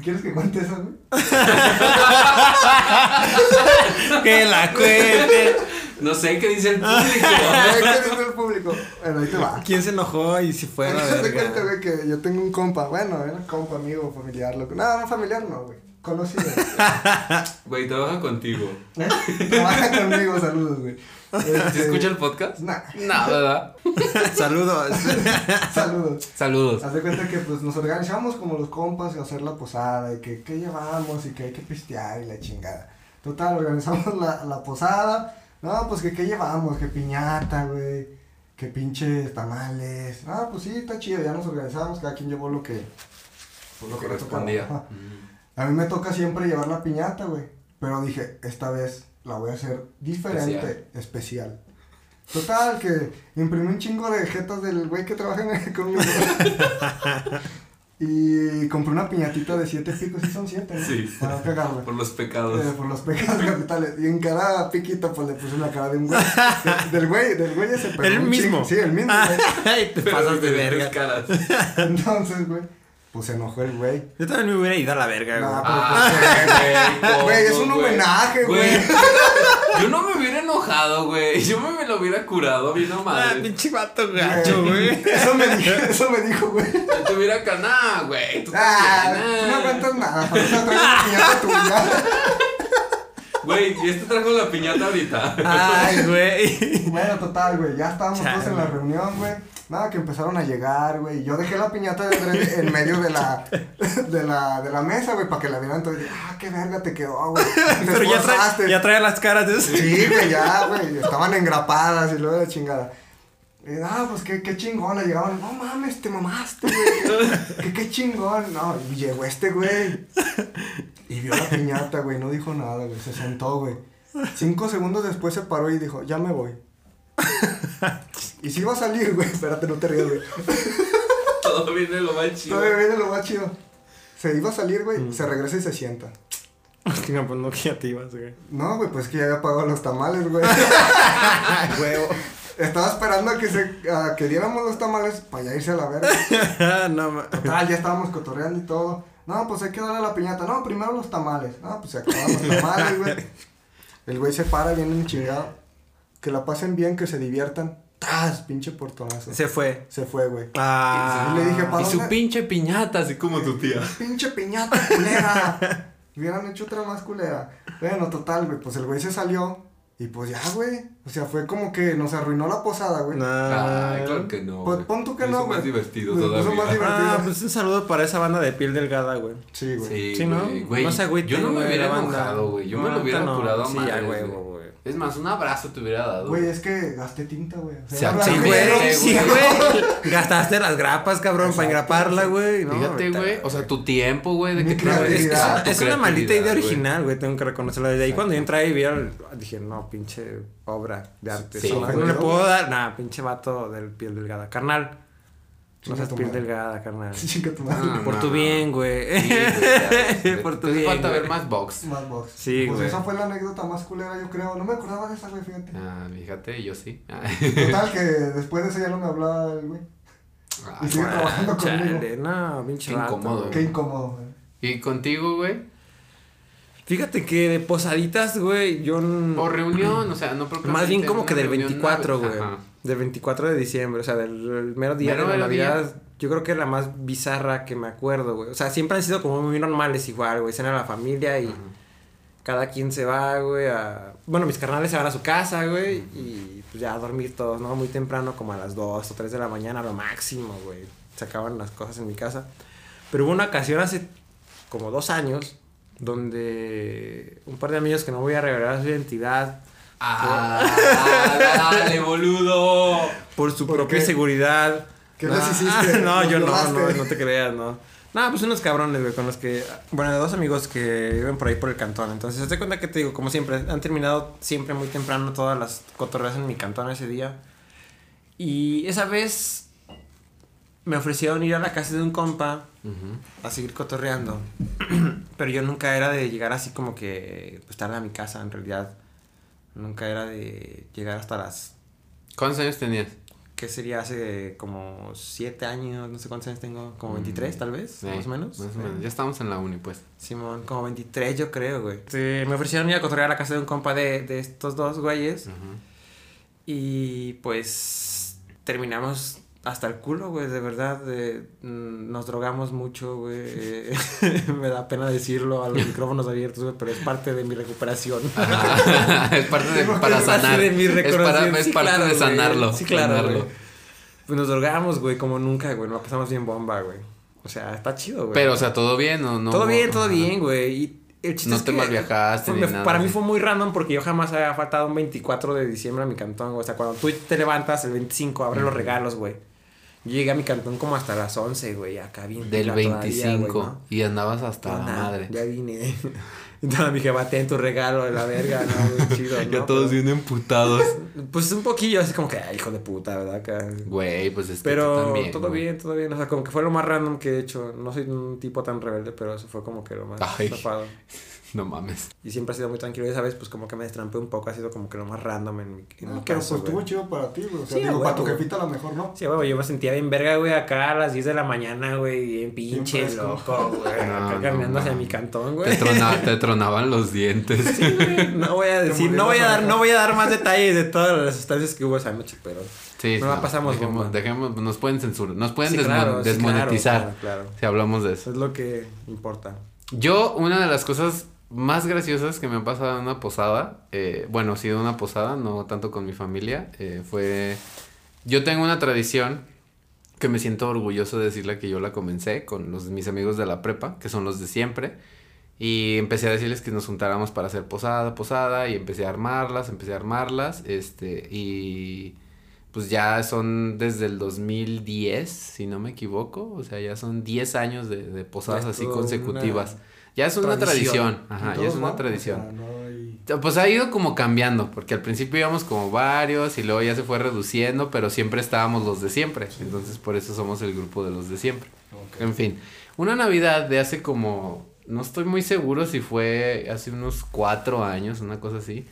¿Quieres que cuente eso, güey? que la cuente. No sé qué dice el público. ¿Qué dice el público? Bueno, ahí te va. ¿Quién se enojó y si fue güey, que yo tengo un compa. Bueno, era compa, amigo, familiar. Loco. No, no, familiar no, güey. Conocido. Güey, trabaja contigo. ¿Eh? Trabaja conmigo, saludos, güey. ¿Se Este, escucha el podcast? Nah, No, ¿verdad? Saludos. saludos. Saludos. Haz de cuenta que pues nos organizamos como los compas a hacer la posada y que qué llevamos y que hay que pistear y la chingada. Total, organizamos la, la posada. No, pues que qué llevamos, que piñata, güey. Que pinches tamales. Ah, pues sí, está chido, ya nos organizamos, cada quien llevó lo que pues, Lo le correspondía. tocaba. Ajá. A mí me toca siempre llevar la piñata, güey. Pero dije, esta vez la voy a hacer diferente, especial. Total, que imprimí un chingo de jetas del güey que trabaja en- conmigo. y compré una piñatita de siete picos, sí son siete, ¿no? Sí. Para no cagarla. Por los pecados. Eh, por los pecados capitales. Y en cada piquito, pues le puse una cara de un güey. De- del güey, del güey ese pero El mismo. chingo. Sí, el mismo, güey. Ay, te pasas de verga. caras. Entonces, güey, pues se enojó el güey. Yo también me hubiera ido a la verga, güey. Nah, Ah, güey, Güey, es ¿cómo, un güey? homenaje, güey. Yo no me hubiera enojado, güey. Yo me, me lo hubiera curado, bien o Ah, madre. pinche vato gacho, güey. Eso me dijo, eso me dijo, güey. Te hubiera canado, güey. Tú Ah, también, no ah. cuentas nada, una piñata tuya. Güey, y este trajo la piñata ahorita. Ay, güey. Bueno, total, güey, ya estábamos todos en la Chale. reunión, güey. Nada, que empezaron a llegar, güey. Yo dejé la piñata de en medio de la, de la, de la mesa, güey, para que la vieran dije, ah, qué verga te quedó, güey. Pero ya esforzaste". trae, ya trae las caras de Sí, güey, ya, güey. Estaban engrapadas y luego de chingada. Y, ah, pues qué, qué chingón. Le llegaban, no mames, te mamaste, güey. Qué, qué chingón. No, y llegó este güey. Y vio la piñata, güey. No dijo nada, güey. Se sentó, güey. Cinco segundos después se paró y dijo, ya me voy. Y si iba a salir, güey. Espérate, no te rías, güey. Todo viene lo más chido. Todavía viene lo más chido. Se iba a salir, güey. Se regresa y se sienta. No, pues no, que ya te ibas, güey. No, güey, pues que ya había pagado los tamales, güey. Huevo. Estaba esperando a que, se, a que diéramos los tamales para ya irse a la verga. no. Total, ya estábamos cotorreando y todo. No, pues hay que darle a la piñata. No, primero los tamales. No, pues se acabaron los tamales, güey. El güey se para bien en chingado. Que la pasen bien, que se diviertan. ¡Tas! Pinche portonazo. Se fue. Se fue, güey. Ah. Y le dije, ¿pa' Y su dónde? pinche piñata, así como tu tía. Pinche piñata culera. Hubieran hecho otra más culera. Bueno, total, güey. Pues el güey se salió. Y pues ya, güey. O sea, fue como que nos arruinó la posada, güey. Nah. Ay, claro que no. Pues pon tú que no, güey. más divertido puso todavía. más divertido. Ah, pues un saludo para esa banda de piel delgada, güey. Sí, güey. Sí, Sí, ¿no? güey, güey. No se agüiten, Yo no me hubiera enojado, güey. Yo me No, lo hubiera no. curado a Sí, madres, a güey. huevo, güey. Es más, un abrazo te hubiera dado. Güey, es que gasté tinta, güey. O Se sea, Sí, y güey, sí, güey. Gastaste las grapas, cabrón, para engraparla, güey. No, Fíjate, güey. O sea, tu tiempo, güey, de Mi que es, una maldita idea original, güey. Tengo que reconocerlo. Desde ahí cuando yo entré ahí vi el- dije, no, pinche obra de arte. Sí, no le puedo dar. Nah, pinche vato del piel delgada. Carnal. No Chinga seas piel delgada, carnal. Chinga tu madre. Ah, Por no, tu no. bien, güey. Sí, güey, ya. Por tu bien. falta güey. ver más box. Más box. Sí, Pues güey. esa fue la anécdota más culera, yo creo. No me acordaba de esa, güey, fíjate. Ah, fíjate, yo sí. Ah. Total, que después de eso ya no me hablaba el güey. Y sigue trabajando conmigo. Chale, no, pinche Qué incómodo, güey. Qué incómodo, güey. ¿Y contigo, güey? Fíjate que de posaditas, güey, yo... O reunión, o sea, no propiamente Más bien como que del reunión, 24, una- güey. Ajá. Del 24 de diciembre, o sea, del el mero día Mero de la mero día. Navidad. Yo creo que es la más bizarra que me acuerdo, güey. O sea, siempre han sido como muy normales igual, güey. Cena la familia y cada quien se va, güey, a... Bueno, mis carnales se van a su casa, güey, y pues ya a dormir todos, ¿no? Muy temprano, como a las 2 o 3 de la mañana, lo máximo, güey. Se acaban las cosas en mi casa. Pero hubo una ocasión hace como dos años donde un par de amigos que no voy a revelar su identidad Ah, dale, boludo. por su ¿Por propia qué? seguridad. ¿Qué no, les hiciste? No, ¿Los yo no, no, no te creas, no. No, pues unos cabrones, güey, con los que... Bueno, de dos amigos que viven por ahí por el cantón. Entonces, hazte cuenta que te digo, como siempre, han terminado siempre muy temprano todas las cotorreas en mi cantón ese día. Y esa vez me ofrecieron ir a la casa de un compa Ujú. a seguir cotorreando. Pero yo nunca era de llegar así como que... Pues tarde a mi casa, en realidad. Nunca era de llegar hasta las ¿Cuántos años tenías? que sería hace como 7 años, no sé cuántos años tengo, como Mm. 23 tal vez, Sí, más o menos. Más o menos. Ya estamos en la uni, pues. Simón, como 23 yo creo, güey. Sí, me ofrecieron ir a cotorrear a la casa de un compa de, de estos dos güeyes y pues terminamos hasta el culo, güey, de verdad. mm, nos drogamos mucho, güey. me da pena decirlo a los micrófonos abiertos, güey, pero es parte de mi recuperación. Ajá. es parte de, Es para parte sanar. de mi es para- es Sí, parte claro, de güey. sanarlo. Sí, claro, sanarlo. güey. Pues nos drogamos, güey, como nunca, güey. Nos pasamos bien bomba, güey. O sea, está chido, güey. Pero, o sea, todo bien o no. todo bien, todo Ajá. bien, güey. Y el chiste No es te que malviajaste fue- ni nada, Para mí sí. fue muy random porque yo jamás había faltado un 24 de diciembre a mi cantón, güey. O sea, cuando tú te levantas el 25, abres los regalos, güey. Yo llegué a mi cantón como hasta las 11, güey. Acá bien. Del pila todavía, 25. güey, ¿no? Y andabas hasta la Nah, madre. Ya vine. Entonces me dije, bate en tu regalo de la verga, ¿no? Muy chido, ¿no? Ya todos Pero- bien emputados. Pues un poquillo así como que, ay, hijo de puta, ¿verdad? Acá. Güey, pues es que tú Pero también, todo güey. bien, todo bien. O sea, como que fue lo más random que he hecho. No soy un tipo tan rebelde, pero eso fue como que lo más Ay. zafado. No mames. Y siempre ha sido muy tranquilo. Y esa vez, pues como que me destrampé un poco. Ha sido como que lo más random en mi, en Ah, mi pero caso, pues estuvo güey. chido para ti, güey. O sea, Sí, digo, para tu jefita a lo mejor, ¿no? Sí, güey, yo me sentía bien verga, güey, acá a las 10 de la mañana, güey, bien pinche loco, güey. No, acá no caminando hacia mi cantón, Te, güey. trona- te tronaban los dientes. No voy a decir, no voy a dar, no voy a dar más detalles de todas las sustancias que hubo esa noche, pero Sí, Nos la pasamos dejemos, dejemos, nos pueden censurar, nos pueden Sí, desmo- claro, sí, desmonetizar claro, claro, claro. si hablamos de eso. es lo que importa. Yo, una de las cosas más graciosas que me ha pasado en una posada, eh, bueno, sí de una posada, no tanto con mi familia, eh, fue... Yo tengo una tradición que me siento orgulloso de decirle que yo la comencé con los, mis amigos de la prepa, que son los de siempre. Y empecé a decirles que nos juntáramos para hacer posada, posada, y empecé a armarlas, empecé a armarlas, este, y pues ya son desde el 2010, si no me equivoco, o sea, ya son 10 años de, de posadas así consecutivas. una Ya es una tradición. tradición, ajá, ya es una tradición. o sea, no hay- Pues ha ido como cambiando, porque al principio íbamos como varios y luego ya se fue reduciendo, pero siempre estábamos los de siempre. Entonces por eso somos el grupo de los de siempre. En fin, una Navidad de hace como, no estoy muy seguro si fue hace unos cuatro años, una cosa así.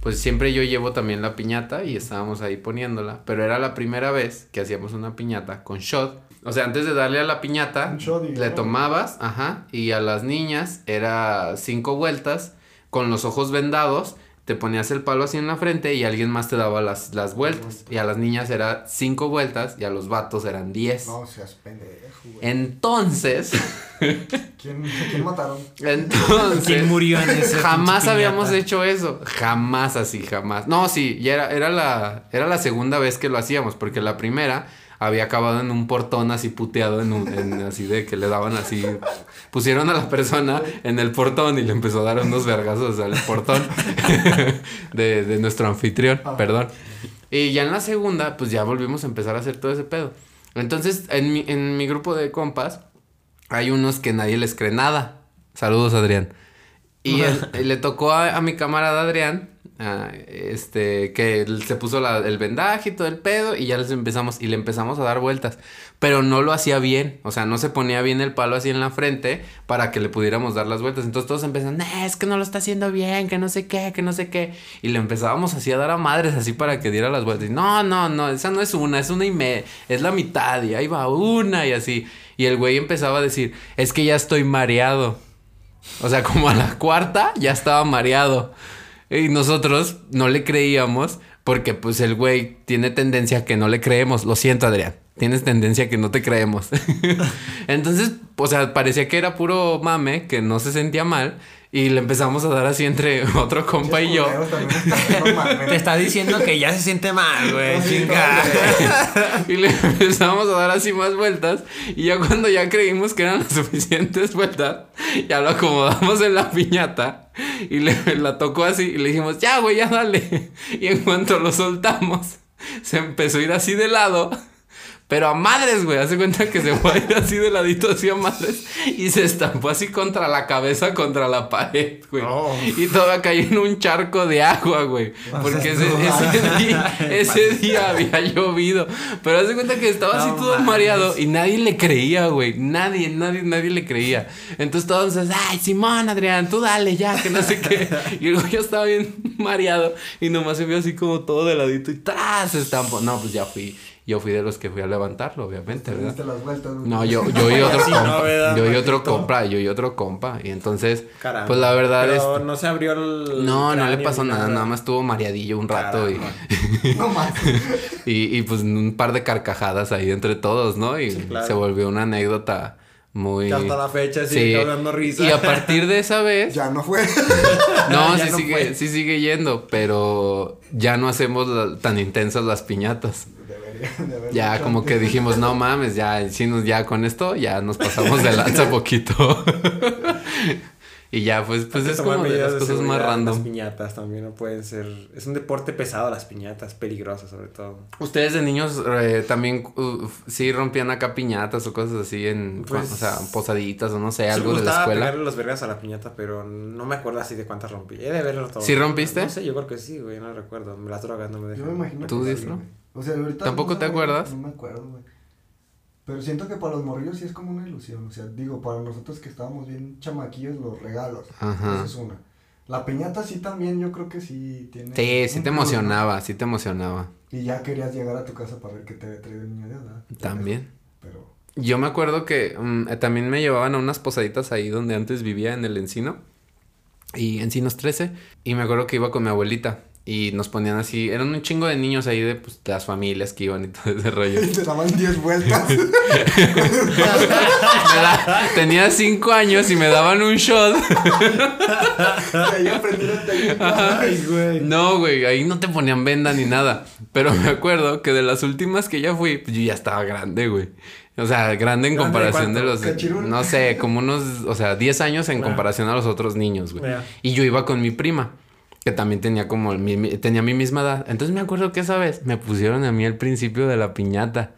Pues siempre yo llevo también la piñata y estábamos ahí poniéndola, pero era la primera vez que hacíamos una piñata con shot. O sea, antes de darle a la piñata, le tomabas, ajá, y a las niñas era cinco vueltas con los ojos vendados, te ponías el palo así en la frente y alguien más te daba las, las vueltas. Y a las niñas era cinco vueltas y a los vatos eran diez. No seas pendejo, güey. Entonces, ¿Quién, ¿Quién mataron? entonces. ¿Quién murió en ese Jamás habíamos piñata? hecho eso. Jamás así, jamás. No, sí, ya era, era la, era la segunda vez que lo hacíamos, porque la primera había acabado en un portón así puteado, en un, en así de que le daban así. Pusieron a la persona en el portón y le empezó a dar unos vergazos al portón de, de nuestro anfitrión, perdón. Y ya en la segunda, pues ya volvimos a empezar a hacer todo ese pedo. Entonces, en mi, en mi grupo de compas, hay unos que nadie les cree nada. Saludos, Adrián. Y él- le tocó a, a mi camarada Adrián, ah, este, que se puso el vendaje y todo el pedo, y ya les empezamos, y le empezamos a dar vueltas. Pero no lo hacía bien, o sea, no se ponía bien el palo así en la frente para que le pudiéramos dar las vueltas. Entonces todos empezaron, "Eh, es que no lo está haciendo bien, que no sé qué, que no sé qué. Y le empezábamos así a dar a madres así para que diera las vueltas. Y no, no, no, esa no es una, es una y media, es la mitad, y ahí va una y así. Y el güey empezaba a decir, es que ya estoy mareado. O sea, como a la cuarta ya estaba mareado. Y nosotros no le creíamos porque pues el güey tiene tendencia a que no le creemos. Lo siento, Adrián. Tienes tendencia a que no te creemos. Entonces, o sea, parecía que era puro mame, que no se sentía mal. Y le empezamos a dar así entre otro compa y yo. Te está diciendo que ya se siente mal, güey. Y le empezamos a dar así más vueltas. Y ya cuando ya creímos que eran las suficientes vueltas, ya lo acomodamos en la piñata. Y le, la tocó así. Y le dijimos, ya, güey, ya dale. Y en cuanto lo soltamos, se empezó a ir así de lado. Pero a madres, güey. Hace cuenta que se fue a ir así de ladito, así a madres. Y se estampó así contra la cabeza, contra la pared, güey. Oh. Y todavía cayó en un charco de agua, güey. Porque ese, ese día, ese día había llovido. Pero hace cuenta que estaba así No todo mames. mareado y nadie le creía, güey. Nadie, nadie, nadie le creía. Entonces todos, ay, Simón, Adrián, tú dale ya, que no sé qué. Y el güey estaba bien mareado y nomás se vio así como todo de ladito y tras se estampó. No, pues ya fui. Yo fui de los que fui a levantarlo, obviamente, Te ¿verdad? diste las vueltas. No, yo, yo y otro Sí, compa. ¿verdad, yo y otro compa, yo y otro compa. Y entonces, Caramba. pues la verdad es. Pero no se abrió el. No, no le pasó nada, nada más estuvo mareadillo un rato y. No mames. y, y, pues un par de carcajadas ahí entre todos, ¿no? Y Sí, claro. se volvió una anécdota muy... Que hasta la fecha Sí. dando risa. Y a partir de esa vez... Ya no fue. No, Ya sí, no sigue, fue. sí sigue yendo, pero ya no hacemos la- tan intensas las piñatas. De haber Ya como antes. que dijimos, no mames, ya, sí nos, ya con esto ya nos pasamos de lanza poquito. y ya, pues, pues es como de las cosas más seguridad. Las random. piñatas también no pueden ser. Es un deporte pesado las piñatas, peligrosas sobre todo. Ustedes de niños eh, también uh, sí rompían acá piñatas o cosas así en, Pues- o sea, posaditas o no sé, Sí algo me de la gustaba escuela. pegarle los vergas a la piñata, pero no me acuerdo así de cuántas rompí. He de verlo todo. ¿Sí rompiste? No sé, yo creo que sí, güey, no recuerdo. Las drogas no me dejan. Yo me imagino ¿Tú, Distro? O sea, ahorita. ¿Tampoco no te acuerdas? No me acuerdo, güey. Pero siento que para los morrillos sí es como una ilusión. O sea, digo, para nosotros que estábamos bien chamaquillos, los regalos. Ajá. Esa es una. La piñata sí también, yo creo que sí tiene. Sí, sí te emocionaba, sí te emocionaba. Y ya querías llegar a tu casa para ver qué te había traído el niño Dios, ¿verdad? También. Pero. Yo me acuerdo que mm, eh, también me llevaban a unas posaditas ahí donde antes vivía en el Encino. Y Encinos 13. Y me acuerdo que iba con mi abuelita. Y nos ponían así, eran un chingo de niños ahí de pues, las familias que iban y todo ese rollo. Y te daban 10 vueltas. Da- tenía cinco años y me daban un shot. y ahí aprendí la técnica. Ay, güey. No, güey, ahí no te ponían venda ni nada. Pero me acuerdo que de las últimas que ya fui, pues yo ya estaba grande, güey. O sea, grande en ¿Grande de comparación de cuánto? los... ¿Cachirul? No sé, como unos, o sea, 10 años en comparación a los otros niños, güey. Y yo iba con mi prima, que también tenía como, mi- mi- tenía mi misma edad. Entonces me acuerdo que esa vez me pusieron a mí el principio de la piñata.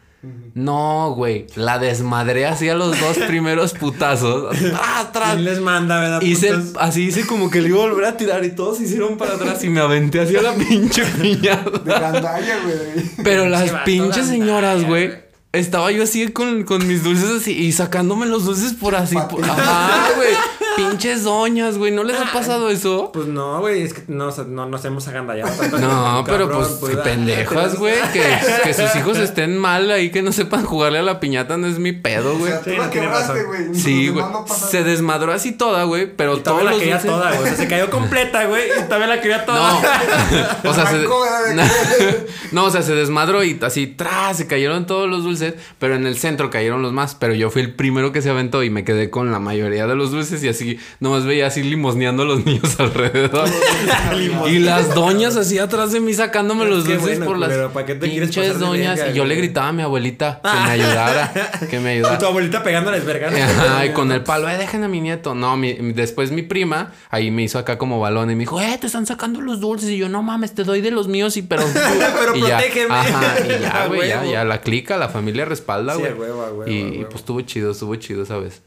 No, güey, la desmadré así a los dos primeros putazos. ¡Tras, tras! ¿Quién les manda, verdad? Hice el- así hice como que le iba a volver a tirar y todos se hicieron para atrás y me aventé hacia la pinche De piñata. gandalla, güey. Pero las pinches señoras, güey. Estaba yo así con, con mis dulces así y sacándome los dulces por así. por-. Ajá, güey. Pinches doñas, güey. ¿No les ha pasado eso? Pues no, güey, es que no, o sea, no nos hemos agandallado tanto. No, pero Cabrón, pues, ah, pendejas, güey. Que, que sus hijos estén mal ahí, que no sepan jugarle a la piñata, no es mi pedo, O güey. sea, tú Sí, la no quebraste, güey. Sí, güey. Se desmadró así toda, güey. Pero Y todos la los quería toda, güey. O sea, se cayó completa, güey. Y todavía la quería toda. No. o sea, se... No, o sea, se desmadró y así, tras, se cayeron todos los dulces, pero en el centro cayeron los más. Pero yo fui el primero que se aventó y me quedé con la mayoría de los dulces y así, nomás veía así limosneando a los niños alrededor. y las doñas así atrás de mí sacándome los dulces bueno, por las culero, ¿para qué te quieres pinches doñas. verga, y yo le gritaba a mi abuelita que me ayudara, que me Y ayudara. tu abuelita pegándoles vergas. Ajá, y con el palo, eh, dejen a mi nieto. No, mi- después mi prima ahí me hizo acá como balón y me dijo, eh, te están sacando los dulces. Y yo, no mames, te doy de los míos y pero. Pero y ya, protégeme. Ajá, y ya, güey, ya, ya la clica, la familia respalda, güey. y, y, pues estuvo chido, estuvo chido, ¿sabes?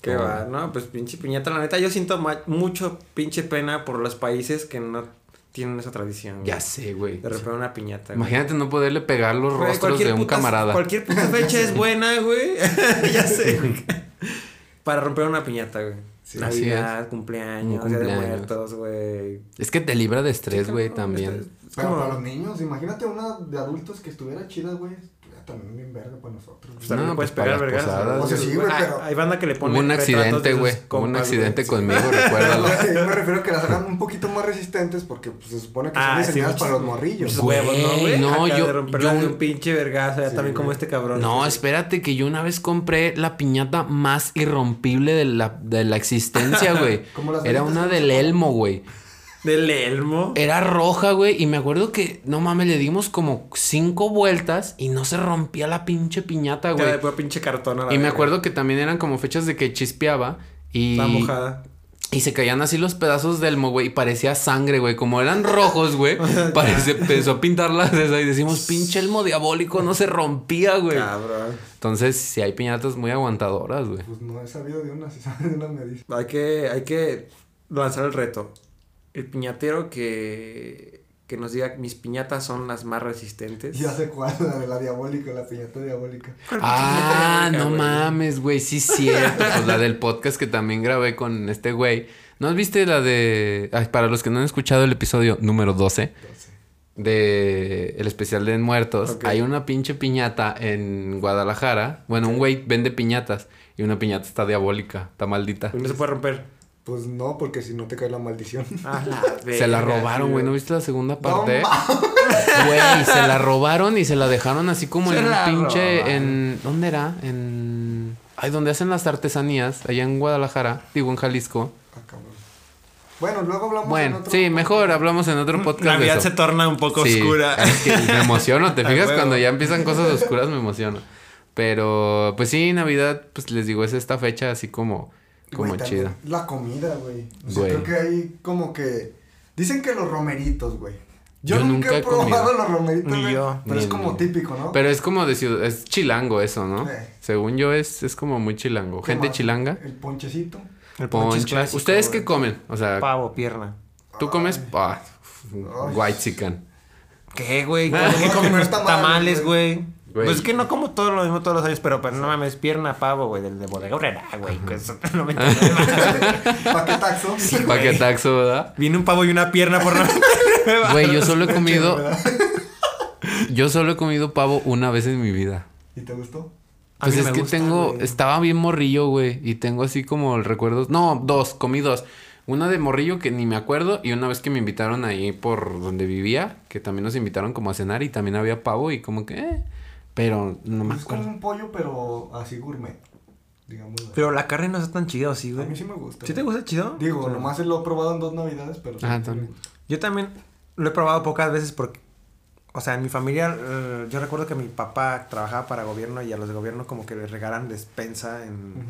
Qué va, no, pues pinche piñata, la neta, yo siento ma- mucho pinche pena por los países que no tienen esa tradición. güey. Ya sé, güey. De romper una piñata. güey. Imagínate no poderle pegar los Güey, rostros de un puta- camarada. Cualquier puta fecha es buena, güey. ya sé. Para romper una piñata, güey. Sí, así Navidad, cumpleaños, Un Día de cumpleaños. Muertos, güey. Es que te libra de estrés, güey, también. Es Pero como- para los niños, imagínate una de adultos que estuviera chida, güey. También bien verga para nosotros. Pues también No, puedes pues, pegar vergas. O sea, sí, güey, pero- Hay banda que le pone Hubo un accidente, güey. Hubo un accidente conmigo, recuérdalo. Yo me refiero a que las hagan un poquito más resistentes porque pues, se supone que Ah, son sí, diseñadas para los morrillos. Huevos, ¿no, güey? no, Acá yo- De romperla yo- de un pinche vergazo, ya Sí, también como este cabrón. No, Sí. espérate, que yo una vez compré la piñata más irrompible de la, de la existencia, güey. Era una del Elmo, güey. Del elmo. Era roja, güey. Y me acuerdo que, no mames, le dimos como cinco vueltas y no se rompía la pinche piñata, Era güey. de pura pinche cartón a la Y me acuerdo que también eran como fechas de que chispeaba y... Estaba mojada. Y se caían así los pedazos del Elmo, güey. Y parecía sangre, güey. Como eran rojos, güey. parece, empezó a pintarlas esa y decimos, pinche Elmo diabólico, no se rompía, güey. Cabrón. Entonces, sí hay piñatas muy aguantadoras, güey. Pues no he sabido de una, si sabes de una me dice. Hay que, hay que lanzar el reto. El piñatero que, que nos diga mis piñatas son las más resistentes. Ya sé cuál, la de la diabólica, la piñata diabólica. Ah, diabólica, no güey? mames, güey, sí es cierto. Pues la del podcast que también grabé con este güey. ¿No has viste la de... ay, para los que no han escuchado el episodio número 12 Entonces, de el especial de Muertos, hay una pinche piñata en Guadalajara. Bueno, un güey vende piñatas y una piñata está diabólica, está maldita. Pues no se puede romper. Pues no, porque si no te cae la maldición. La Se la robaron, güey. ¿No viste la segunda No parte? Güey, se la robaron y se la dejaron así como Se en un pinche. robaron. En. ¿Dónde era? En. Ay, donde hacen las artesanías, allá en Guadalajara, digo en Jalisco. Ah, cabrón. Bueno, luego hablamos en Bueno, otro sí, mejor hablamos en otro podcast. La vida se torna un poco Sí, oscura. es que me emociono, ¿te fijas? Cuando ya empiezan cosas oscuras me emociono. Pero, pues sí, Navidad, pues les digo, es esta fecha así como, como Güey, chida. La comida, güey. O sea, Güey. creo que hay como que. Dicen que los romeritos, güey. Yo, Yo nunca, nunca he probado comido. los romeritos, Ni güey. yo. Pero Ni es como típico, ¿no? Pero es como de ciudad, es chilango eso, ¿no? Sí. Según yo es, es como muy chilango. ¿Qué Gente más? chilanga. El ponchecito. El ponche es Ponche. clásico, ¿Ustedes qué comen? O sea, Pavo, pierna. tú comes ah, white chicken. ¿Qué, güey? ¿Qué tamales, tamales, güey? Güey. Pues es que no como todo lo mismo todos los años, pero, pero no mames, pierna, pavo, güey, del de bodega horrera, güey. que eso no me Paquetaxo. Paquetaxo, ¿verdad? Viene un pavo y una pierna por no Güey, yo solo he comido, yo solo he comido pavo una vez en mi vida. ¿Y te gustó? Pues es que gusta, tengo, güey. estaba bien morrillo, güey, y tengo así como el recuerdo. No, dos, comí dos. Una de morrillo que ni me acuerdo y una vez que me invitaron ahí por donde vivía, que también nos invitaron como a cenar y también había pavo y como que, eh, pero no me es como un pollo, pero así gourmet. Digamos. Pero la carne no está tan chida, ¿o sí, a güey? mí sí me gusta. ¿Sí te güey. gusta chido? Digo, O sea, nomás lo he probado en dos navidades, pero... sí, Ah, sí también. Yo también lo he probado pocas veces porque, o sea, en mi familia, eh, yo recuerdo que mi papá trabajaba para gobierno y a los de gobierno como que les regalan despensa en, Ujú.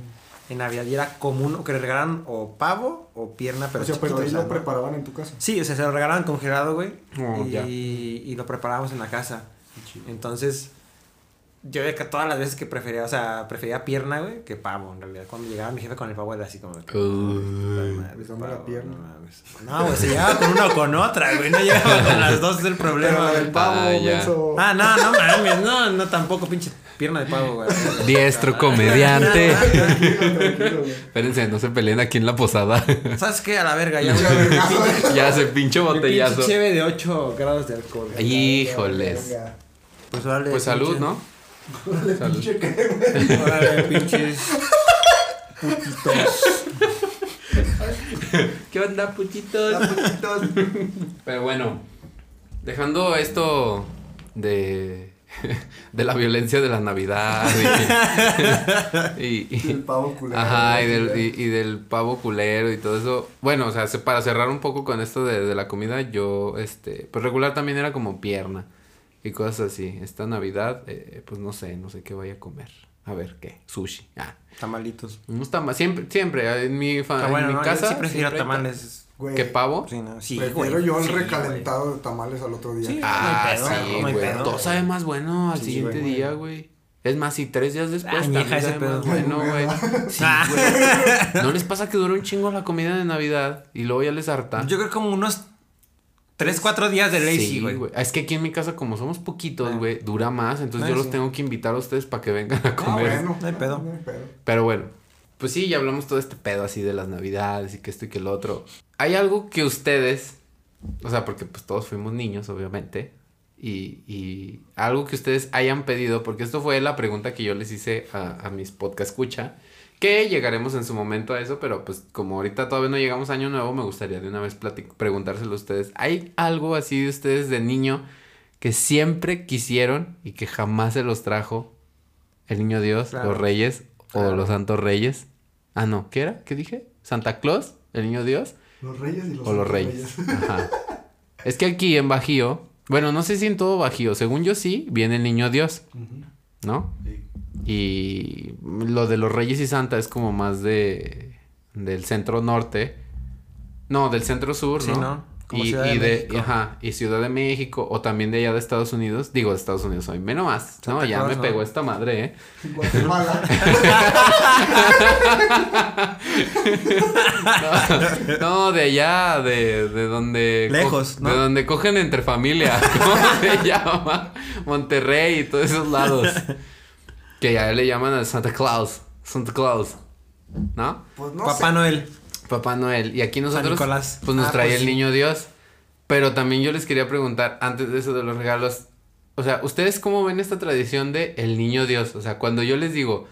en Navidad y era común o que les regalaran o pavo o pierna, pero o sea, pero ahí o sea, lo ¿no? preparaban en tu casa. Sí, o sea, se lo regalaban congelado, güey. Oh, y, y lo preparábamos en la casa. Entonces, yo veía que todas las veces que prefería, o sea, prefería pierna, güey, que pavo, en realidad. Cuando llegaba mi jefe con el pavo era así como... de que, Uy. "No mames, Dame la pierna". no mames". No, güey, se llegaba con una o con otra, güey. No llegaba con las dos, es el problema, Pero el pavo, Ah, ya. Ah, no, no mames, no, no, tampoco, pinche pierna de pavo, güey. Diestro comediante. Tranquilo, tranquilo, güey. Espérense, no se peleen aquí en la posada. ¿Sabes qué? A la verga, ya, ya se pinche Mi botellazo. pinche cheve de 8 grados de alcohol. Híjoles. Pues órale, Pues salud, ¿no? Órale, pinche que, güey. Órale, pinches putitos. ¿Qué onda, putitos? Tapitos. Pero bueno, dejando esto de, de la violencia de la Navidad y, y- y- El pavo culero. ajá, y del, y, y del pavo culero y todo eso. Bueno, o sea, se- para cerrar un poco con esto de, de la comida, yo, este, pues regular también era como pierna y cosas así. Esta Navidad, eh, pues no sé, no sé qué voy a comer. A ver, ¿qué? Sushi. Ah, Tamalitos. no está mal. Siempre, siempre, en mi, fa- en mi ¿no? casa. Yo sí prefiero siempre tamales. Güey, ¿Qué pavo? Sí, no, sí, Prefiero yo el Sí, recalentado de tamales al otro día. Sí. Ah, pedo, sí, güey. pedo. Todo sabe más bueno al siguiente güey. día, güey. Es más, si tres días después también sabe pedo. más bueno, güey. Sí, Ah. güey. ¿No les pasa que dura un chingo la comida de Navidad y luego ya les harta? Yo creo como unos 3, 4 días de Sí, güey. Es que aquí en mi casa, como somos poquitos, Ah. güey, dura más. Entonces yo los sí. tengo que invitar a ustedes para que vengan a Ah, comer. bueno. No hay pedo. No hay pedo. Pero bueno, pues sí, ya hablamos todo este pedo así de las navidades y que esto y que lo otro. Hay algo que ustedes, o sea, porque pues todos fuimos niños, obviamente, y, y algo que ustedes hayan pedido, porque esto fue la pregunta que yo les hice a, a mis podcast escucha, que llegaremos en su momento a eso, pero pues como ahorita todavía no llegamos a año nuevo, me gustaría de una vez preguntárselo a ustedes. ¿Hay algo así de ustedes de niño que siempre quisieron y que jamás se los trajo el niño Dios, Claro. los reyes o los santos reyes? Ah, no, ¿qué era? ¿Qué dije? ¿Santa Claus? ¿El niño Dios? Los reyes y los o los reyes. Ajá. Es que aquí en Bajío, bueno, no sé si en todo Bajío, según yo sí, viene el niño Dios. ¿no? Sí. Y lo de los Reyes y Santa es como más de del centro norte. No, del centro sur, Sí, ¿no? ¿no? Como y, Ciudad de y de, México. ajá, y Ciudad de México, o también de allá de Estados Unidos. Digo, de Estados Unidos hoy, menos más. No, ya Claus, me ¿no? pegó esta madre, ¿eh? Guatemala. No, de allá, de, de donde... Lejos, ¿no? De donde cogen entre familia. ¿Cómo se llama? Monterrey y todos esos lados. Que ya le llaman a Santa Claus. Santa Claus. ¿No? Pues no Papá sé. Noel. Papá Noel. Y aquí nosotros, Nicolás. pues nos Ah, trae pues el sí. niño Dios. Pero también yo les quería preguntar, antes de eso de los regalos, o sea, ¿ustedes cómo ven esta tradición de el niño Dios? O sea, cuando yo les digo,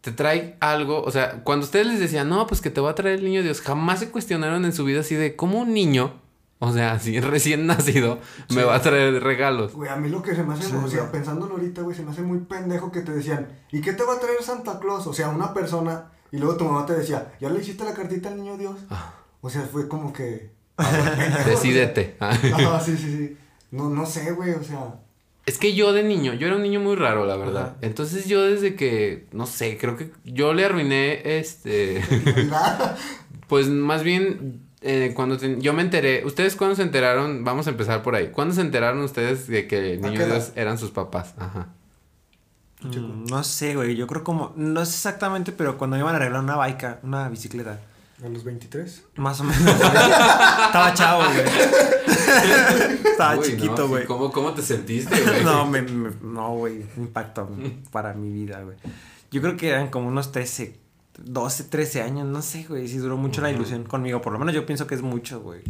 te trae algo, o sea, cuando ustedes les decían, no, pues que te va a traer el niño Dios, jamás se cuestionaron en su vida así de, ¿cómo un niño, o sea, así recién nacido, me va a traer regalos? Güey, a mí lo que se me hace, Sí, o sea, pensándolo ahorita, güey, se me hace muy pendejo que te decían, ¿y qué te va a traer Santa Claus? O sea, una persona, y luego tu mamá te decía, ¿ya le hiciste la cartita al niño Dios? Ah. O sea, fue como que... ver, Decídete. Ah, sí, sí, sí. No, no sé, güey, o sea... Es que yo de niño, yo era un niño muy raro, la verdad. Ajá. Entonces yo desde que, no sé, creo que yo le arruiné, este, pues más bien eh, cuando te- yo me enteré, ¿ustedes cuándo se enteraron? Vamos a empezar por ahí. ¿Cuándo se enteraron ustedes de que el ¿A niño qué edad? Dios eran sus papás? Ajá. Mm, no sé, güey. Yo creo como. No sé exactamente, pero cuando me iban a arreglar una baica, una bicicleta. A los 23. Más o menos. Estaba chavo, güey. Estaba Uy, chiquito, güey. ¿Cómo, ¿Cómo te sentiste, güey? No, me, me- no, güey. Impacto para mi vida, güey. Yo creo que eran como unos 13, 12, 13 años. No sé, güey. Si duró mucho la ilusión conmigo. Por lo menos yo pienso que es mucho, güey.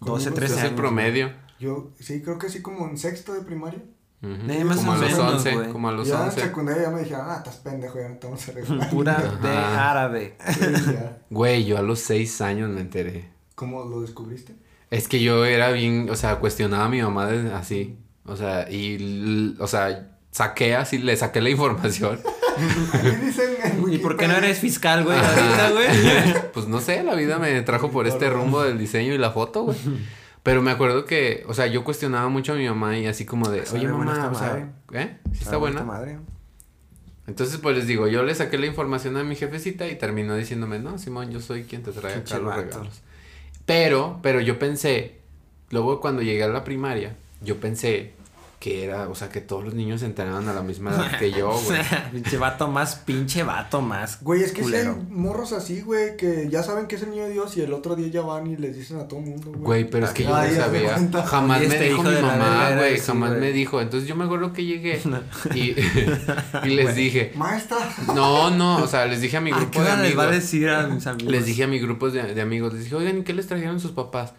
12, Conmigo 13 es años. el promedio. Yo, sí, creo que sí, como en sexto de primaria. Ujú. Eh, más como o a los menos, 11, güey. como a los ya en 11. secundaria ya me dijeron, ah, estás pendejo, ya no te vamos a arreglar. Pura de árabe. Sí, ya. Güey, yo a los 6 años me enteré. ¿Cómo lo descubriste? Es que yo era bien, o sea, cuestionaba a mi mamá de- así. O sea, y, o sea, saqué así, le saqué la información. ¿Y por qué no eres fiscal, güey? Ahorita, güey. Pues no sé, la vida me trajo por este rumbo del diseño y la foto, güey. Pero me acuerdo que, o sea, yo cuestionaba mucho a mi mamá y así como de, oye mamá, o sea. ¿eh? ¿Sí está Está buena? madre. Entonces, pues les digo, yo le saqué la información a mi jefecita y terminó diciéndome, no, Simón, yo soy quien te trae acá los regalos. Pero, pero yo pensé, luego cuando llegué a la primaria, yo pensé que era, o sea, que todos los niños se enteraban a la misma edad que yo, güey. pinche vato más, pinche vato más. Güey, es que culero. morros así, güey, que ya saben que es el niño de Dios y el otro día ya van y les dicen a todo mundo, güey. Güey, pero es que yo no sabía. Jamás me este dijo mi mamá, güey. jamás me dijo. Entonces yo me acuerdo que llegué y, y les dije, Maestra. no, no, o sea, les dije a mi ¿A grupo qué de hora les va a amigos. decir a mis amigos? Les dije a mi grupo de, de amigos, les dije, oigan, ¿y qué les trajeron sus papás?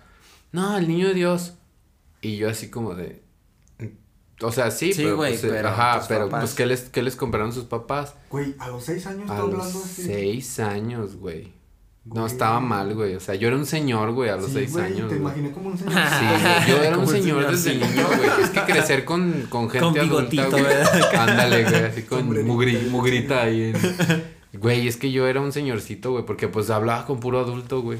No, el niño de Dios. Y yo así como de. O sea, sí, Sí, pero, güey, pues, eh, pero ajá, pero papás. pues ¿qué les, ¿qué les compraron sus papás? Güey, a los seis años A los hablando así. seis años, güey. No, estaba mal, güey. O sea, yo era un señor, güey, a los Sí, seis güey, años. Te güey. imaginé como un señor. Sí, yo era un señor señor, desde sí. niño, güey. Es que crecer con, con gente Con adulta, güey. ¿verdad? Ándale, güey, así con mugri- mugrita ahí. en- Güey, es que yo era un señorcito, güey, porque pues hablaba con puro adulto, güey.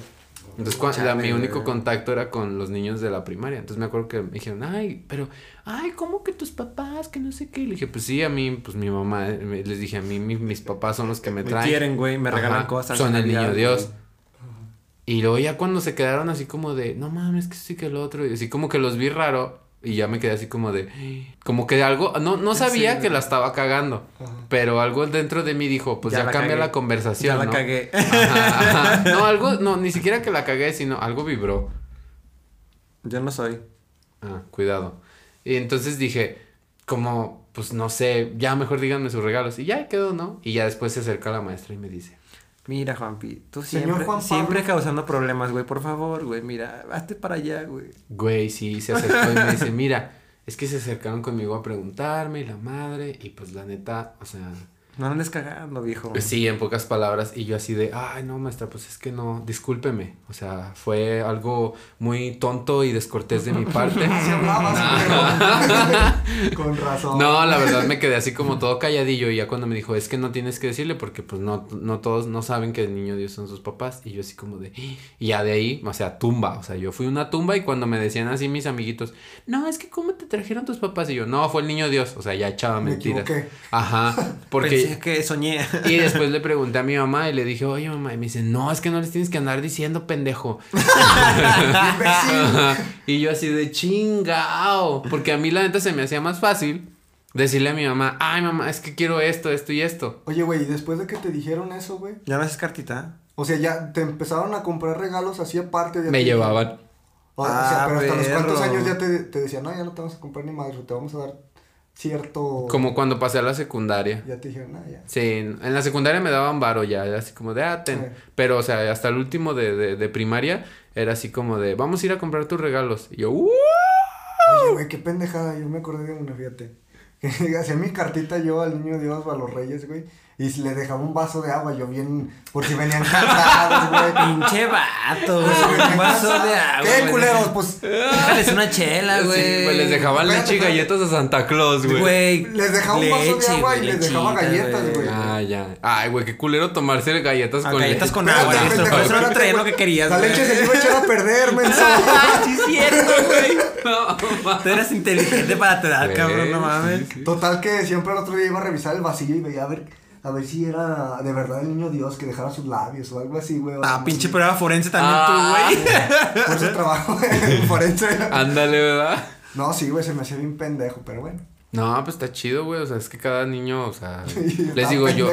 Entonces, la- mi único contacto era con los niños de la primaria. Entonces me acuerdo que me dijeron, ay, pero, ay, ¿cómo que tus papás? Que no sé qué. Le dije, pues sí, a mí, pues mi mamá, me- les dije, a mí, mi- mis papás son los que me Me traen. quieren, güey, me regalan Ajá, cosas. Son el niño Dios. güey. Y luego ya cuando se quedaron así como de, no mames, que sí que el otro. Y así como que los vi raro. Y ya me quedé así como de, como que algo, no, no sabía Sí, que la estaba cagando. Ajá. Pero algo dentro de mí dijo, pues Ya ya, la cambia cagué. la conversación. Ya la ¿no? cagué. Ajá, ajá. No, algo, no, ni siquiera que la cagué, sino algo vibró. Yo no soy. Ah, cuidado. Y entonces dije, como, pues no sé, ya mejor díganme sus regalos. Y ya quedó, ¿no? Y ya después se acerca la maestra y me dice, Mira, Juanpi, tú siempre, Juan siempre causando problemas, güey. Por favor, güey, mira, hazte para allá, güey. Güey, sí, se acercó y me dice, mira, es que se acercaron conmigo a preguntarme y la madre, y pues la neta, o sea, No andes cagando, viejo. pues sí, en pocas palabras, y yo así de, ay, no, maestra, pues es que no, discúlpeme, o sea, fue algo muy tonto y descortés de mi parte. Así hablabas, pero- Con razón. No, la verdad me quedé así como todo calladillo y ya cuando me dijo, es que no tienes que decirle porque pues no, no todos no saben que el niño Dios son sus papás y yo así como de, y ya de ahí, o sea, tumba, o sea, yo fui una tumba y cuando me decían así mis amiguitos, no, es que cómo te trajeron tus papás y yo, no, fue el niño Dios, o sea, ya echaba Me mentiras. equivoqué. Ajá, porque... Que soñé. Y después le pregunté a mi mamá y le dije, oye mamá, y me dice, no, es que no les tienes que andar diciendo pendejo. Y yo así de chingao. Porque a mí la neta se me hacía más fácil decirle a mi mamá, ay mamá, es que quiero esto, esto y esto. Oye, güey, y después de que te dijeron eso, güey. ¿Ya me haces cartita? O sea, ya te empezaron a comprar regalos así aparte. ya Me llevaban. O, sea, Ah, pero hasta los cuantos perro. años ya te, te decían, no, ya no te vamos a comprar ni madre, te vamos a dar cierto. Como cuando pasé a la secundaria. Ya te dijeron, ah, ya. Sí, en la secundaria me daban varo ya, era así como de, ah, ten. Sí. Pero, o sea, hasta el último de, de, de primaria era así como de, vamos a ir a comprar tus regalos. Y yo, "Uh". Oye, güey, qué pendejada. Yo me acordé de una, fíjate. Hacía mi cartita yo al niño Dios o a los reyes, güey. Y le dejaba un vaso de agua, yo bien. Por si venían cansados, güey. Pinche vato, güey. Un vaso de agua. ¿Qué güey. culeros? Pues Déjales una chela, güey. Sí, pues les dejaban Espérate, leche y galletas a Santa Claus, güey. Güey. Les dejaba un vaso de agua y les dejaba galletas, güey. Ah, ya. Ay, güey, qué culero tomarse galletas Ah, con galletas leche. con Espérate, agua. eso no traían lo güey. que querías, La güey. leche se iba a echar a perder, menso. Ay, sí, es cierto, güey. No, Tú eras inteligente para edad, Güey, cabrón, no mames. Total que siempre el otro día iba a revisar el vacío y veía a ver, a ver si era de verdad el niño Dios que dejara sus labios o algo así, güey. Ah, algo pinche así. prueba forense también Ah. tú, güey. Por eso trabajo en forense. Ándale, ¿verdad? No, sí, güey, se me hacía bien pendejo, pero bueno. No, pues está chido, güey. O sea, es que cada niño, o sea, les digo yo.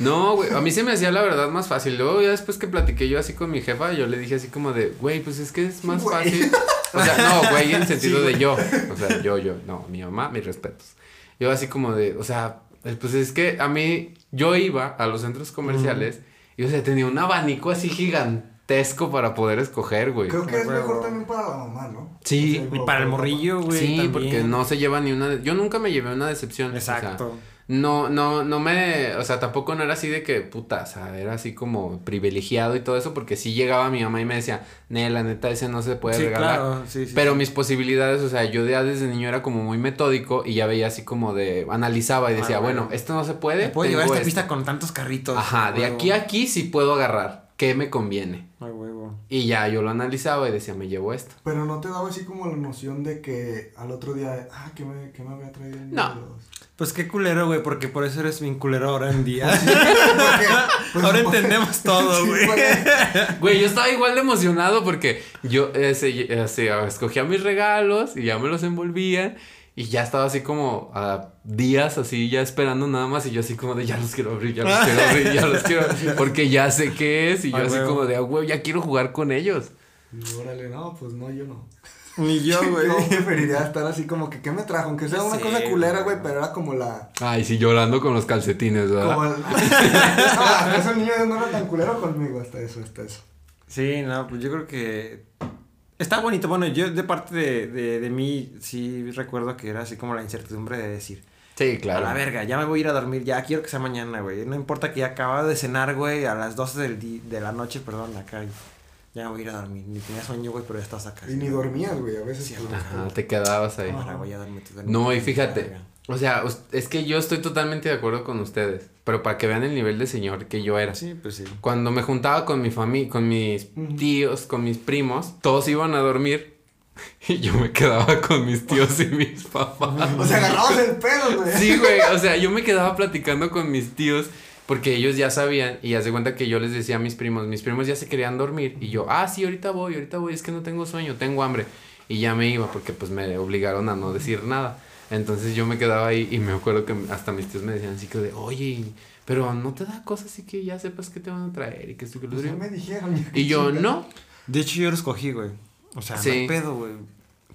No, güey, a mí se me hacía la verdad más fácil. Luego ya después que platiqué yo así con mi jefa, yo le dije así como de, güey, pues es que es más Güey. fácil. O sea, no, güey, en sentido de yo. O sea, yo, yo, no, mi mamá, mis respetos. Yo así como de, o sea, pues es que a mí, yo iba a los centros comerciales y, o sea, tenía un abanico así gigantesco para poder escoger, güey. Creo que es mejor también para la mamá, ¿no? Sí, O sea, Y para el morrillo, güey. Sí, también. porque no se lleva ni una. de- Yo nunca me llevé una decepción. o sea, Exacto. No, no, no me. O sea, tampoco no era así de que puta. O sea, era así como privilegiado y todo eso. Porque sí llegaba mi mamá y me decía, Ne, la neta, ese no se puede sí, regalar. claro. Sí, sí. Pero sí. mis posibilidades, o sea, yo ya desde niño era como muy metódico y ya veía así como de. Analizaba y decía, Ah, bueno, bueno. esto no se puede. ¿Me puedo llevar esta esto". pista con tantos carritos? Ajá, de aquí a aquí sí puedo agarrar. ¿Qué me conviene? A huevo. Y ya yo lo analizaba y decía, me llevo esto. Pero no te daba así como la noción de que al otro día, ah, ¿qué me, qué me había traído No. Pues qué culero, güey, porque por eso eres bien culero ahora en día. Porque, pues, Ahora porque- entendemos todo, Sí, güey. Güey, yo estaba igual de emocionado porque yo ese, ese, escogía mis regalos y ya me los envolvían. Y ya estaba así como a días así ya esperando nada más y yo así como de ya los quiero abrir, ya los quiero abrir, ya los quiero abrir, porque ya sé qué es y yo así huevo. como de, ah, güey, ya quiero jugar con ellos. Y órale, no, pues no, yo no. Ni yo, güey. Yo preferiría estar así como que, ¿qué me trajo? Aunque sea una Sí, cosa culera, güey. pero era como la... Ay, sí, llorando con los calcetines, ¿verdad? Como el... no, hasta eso el niño no era tan culero conmigo, hasta eso, hasta eso. Sí, no, pues yo creo que está bonito. Bueno, yo de parte de, de, de mí sí recuerdo que era así como la incertidumbre de decir, Sí, a claro. la verga, ya me voy a ir a dormir, ya quiero que sea mañana, güey. No importa que ya acababa de cenar, güey, a las 12 del di- de la noche, perdón, acá. Ya me voy a ir a dormir. Ni tenía sueño, güey, pero ya estás acá. Y ni dormías, güey, a veces. Sí, Ajá, te quedabas ahí. Ahora voy a dormir. No, y fíjate, o sea, es que yo estoy totalmente de acuerdo con ustedes, pero para que vean el nivel de señor que yo era. Sí, pues sí. Cuando me juntaba con mi familia, con mis tíos, con mis primos, todos iban a dormir y yo me quedaba con mis tíos y mis papás. O sea, agarrabas el pedo, güey. Sí, güey, o sea, yo me quedaba platicando con mis tíos porque ellos ya sabían y hace cuenta que yo les decía a mis primos, mis primos ya se querían dormir y yo, ah, sí, ahorita voy, ahorita voy, es que no tengo sueño, tengo hambre. Y ya me iba porque pues me obligaron a no decir nada. Entonces yo me quedaba ahí y me acuerdo que hasta mis tíos me decían así que de, oye, pero no te da cosas así que ya sepas que te van a traer y que esto que lo Pues ya otro?" me dijeron. Y yo, no. De hecho, yo lo escogí, güey. O sea, Sí. no hay pedo, güey.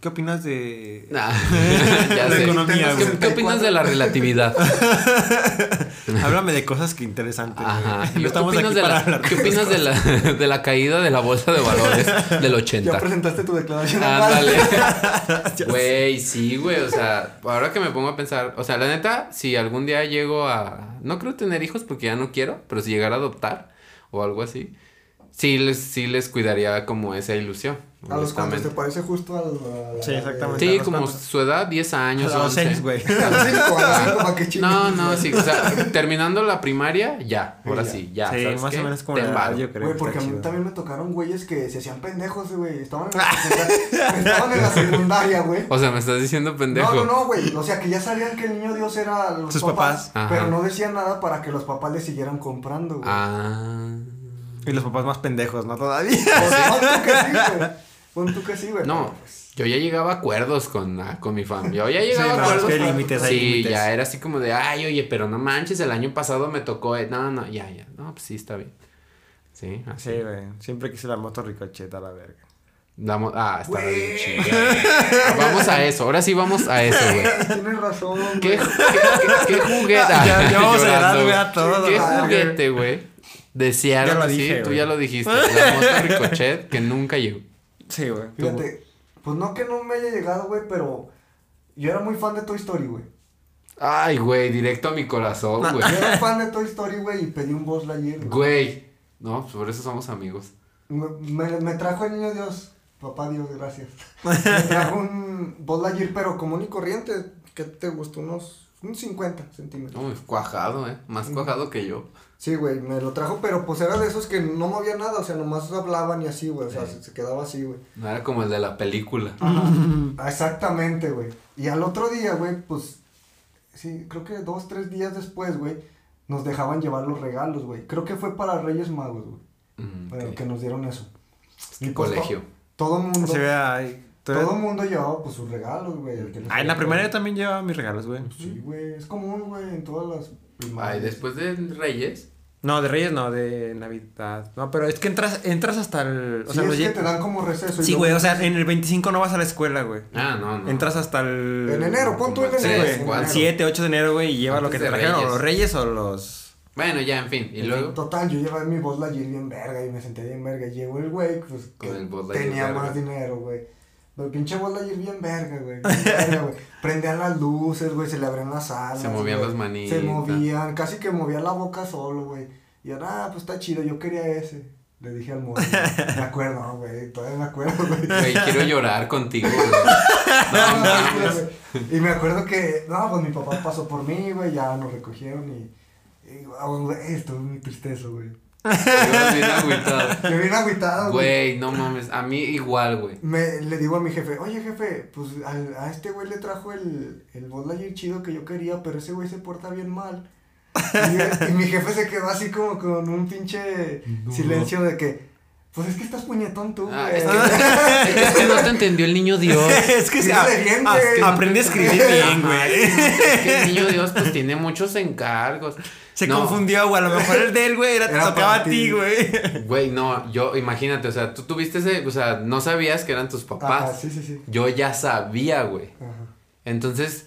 ¿Qué opinas de. Nah, ya La sé. economía, ¿Qué, opinas de la relatividad? Háblame de cosas que interesantes. Ajá. No ¿Qué estamos opinas, aquí de para la, hablar ¿qué de opinas de la, de la caída de la bolsa de valores del Ya 80? presentaste tu declaración. Ándale. Ya Güey, sí, güey. O sea, ahora que me pongo a pensar, o sea, la neta, si algún día llego a. No creo tener hijos porque ya no quiero, pero si llegara a adoptar o algo así, sí les, sí les cuidaría como esa ilusión. A los cuantos te parece justo al. la Sí, exactamente. Sí, ¿A los como cuántos? su edad, 10 años. A los 11. seis, güey. A los cinco, a los cinco, para que chingues. No, no, sí, o sea, terminando la primaria, ya, ahora Sí, ya. Sí, ¿sabes más qué? o menos como Ten la edad, yo creo. Güey, que porque a mí chido. también me tocaron güeyes que se hacían pendejos, güey. Estaban en la secundaria, estaban en la secundaria, güey. O sea, me estás diciendo pendejo. No, no, no, güey. O sea, que ya sabían que el niño Dios era los Sus papás, papás. pero no decían nada para que los papás le siguieran comprando, güey. Ah. Y los papás más pendejos, ¿no? Todavía. Pues, pon tú que sí, güey. Pon tú que sí, güey. No, pues, yo ya llegaba a acuerdos con, ah, con mi fam. Yo ya llegaba Sí, a no, acuerdos. es que hay límites, sí, límites. ya era así como de, ay, oye, pero no manches, el año pasado me tocó. eh, No, no, ya, ya. No, pues sí, está bien. Sí, así. Sí, güey. Siempre quise la moto ricocheta, la verga. La mo- ah, está bien chido. Vamos a eso, ahora sí vamos a eso, güey. Tienes razón, ¿Qué, güey. qué, qué, qué juguete? Ya- ya vamos a Llorando, llorar, güey, güey. a todos, ¿Qué juguete, güey? Desearon Ya lo dije, tú güey. ya lo dijiste. La moto ricochet que nunca llegó. Sí, güey. Fíjate, pues no que no me haya llegado, güey, pero yo era muy fan de Toy Story, güey. Ay, güey, directo a mi corazón, güey. Yo era fan de Toy Story, güey, y pedí un Buzz Lightyear. güey. Güey. No, pues por eso somos amigos. Me, me, me trajo el niño Dios. Papá Dios, gracias. Me trajo un Buzz Lightyear, pero común y corriente. ¿Qué te gustó? Unos, unos 50 centímetros. Uy, cuajado, eh. Más cuajado que yo. Sí, güey, me lo trajo, pero pues era de esos que no movía nada, o sea, nomás hablaban y así, güey, o sea, se, se quedaba así, güey. No era como el de la película. Ajá, exactamente, güey. Y al otro día, güey, pues, sí, creo que dos, tres días después, güey, nos dejaban llevar los regalos, güey. Creo que fue para Reyes Magos, güey, Mm, bueno, que nos dieron eso. Qué pues, colegio. to- todo mundo, Se ve ahí. todo mundo llevaba, pues, sus regalos, güey. el Ah, en la primaria yo también llevaba mis regalos, güey. Sí, güey, es común, güey, en todas las primarias. Ay, después de Reyes. No, de Reyes no, de Navidad. No, pero es que entras, entras hasta el. O sí, sea, es los que te dan como receso. y Sí, güey, o sea, en el 25 no vas a la escuela, güey. Ah, no, no. Entras hasta el. En enero, pon tú en enero. en. El enero. 7, 8 de enero, güey, y lleva lo que te trajeron, o los Reyes o los. Bueno, ya, en fin. Y luego. Total, yo llevaba mi Buzz Lightyear bien verga y me senté bien verga. Llegó el güey, pues, que el tenía verga. más dinero, güey. Pero pinche Lightyear bien verga, güey. Prendían las luces, güey, se le abrían las alas. Se movían güey. las manitas. Se movían, casi que movía la boca solo, güey. Y yo, ah, pues está chido, yo quería ese. Le dije al morro. Me acuerdo, güey, todavía me acuerdo, güey. Güey, quiero llorar contigo, güey. No, no, güey. Y me acuerdo que, no, pues mi papá pasó por mí, güey, ya nos recogieron y. y ah, güey, muy tristezo, güey. Ibas bien agüitado. Me vine agüitado, güey. Güey, no mames. A mí igual, güey. Me, le digo a mi jefe, oye jefe, pues al- a este güey le trajo el, el Buzz chido que yo quería, pero ese güey se porta bien mal. Y, y mi jefe se quedó así como con un pinche No. silencio de que, Pues es que estás puñetón tú, Ah, güey. es, que, es que no te entendió el niño Dios. es que se- bien, a- güey. aprende a escribir bien, güey. Es que el niño Dios pues tiene muchos encargos. Se No, confundió, güey. A lo mejor el de él, güey, era, te Era tocaba a ti, güey. Güey, no, yo, imagínate, o sea, tú tuviste ese, o sea, no sabías que eran tus papás. Ajá, sí, sí, sí. Yo ya sabía, güey. Ajá. Entonces,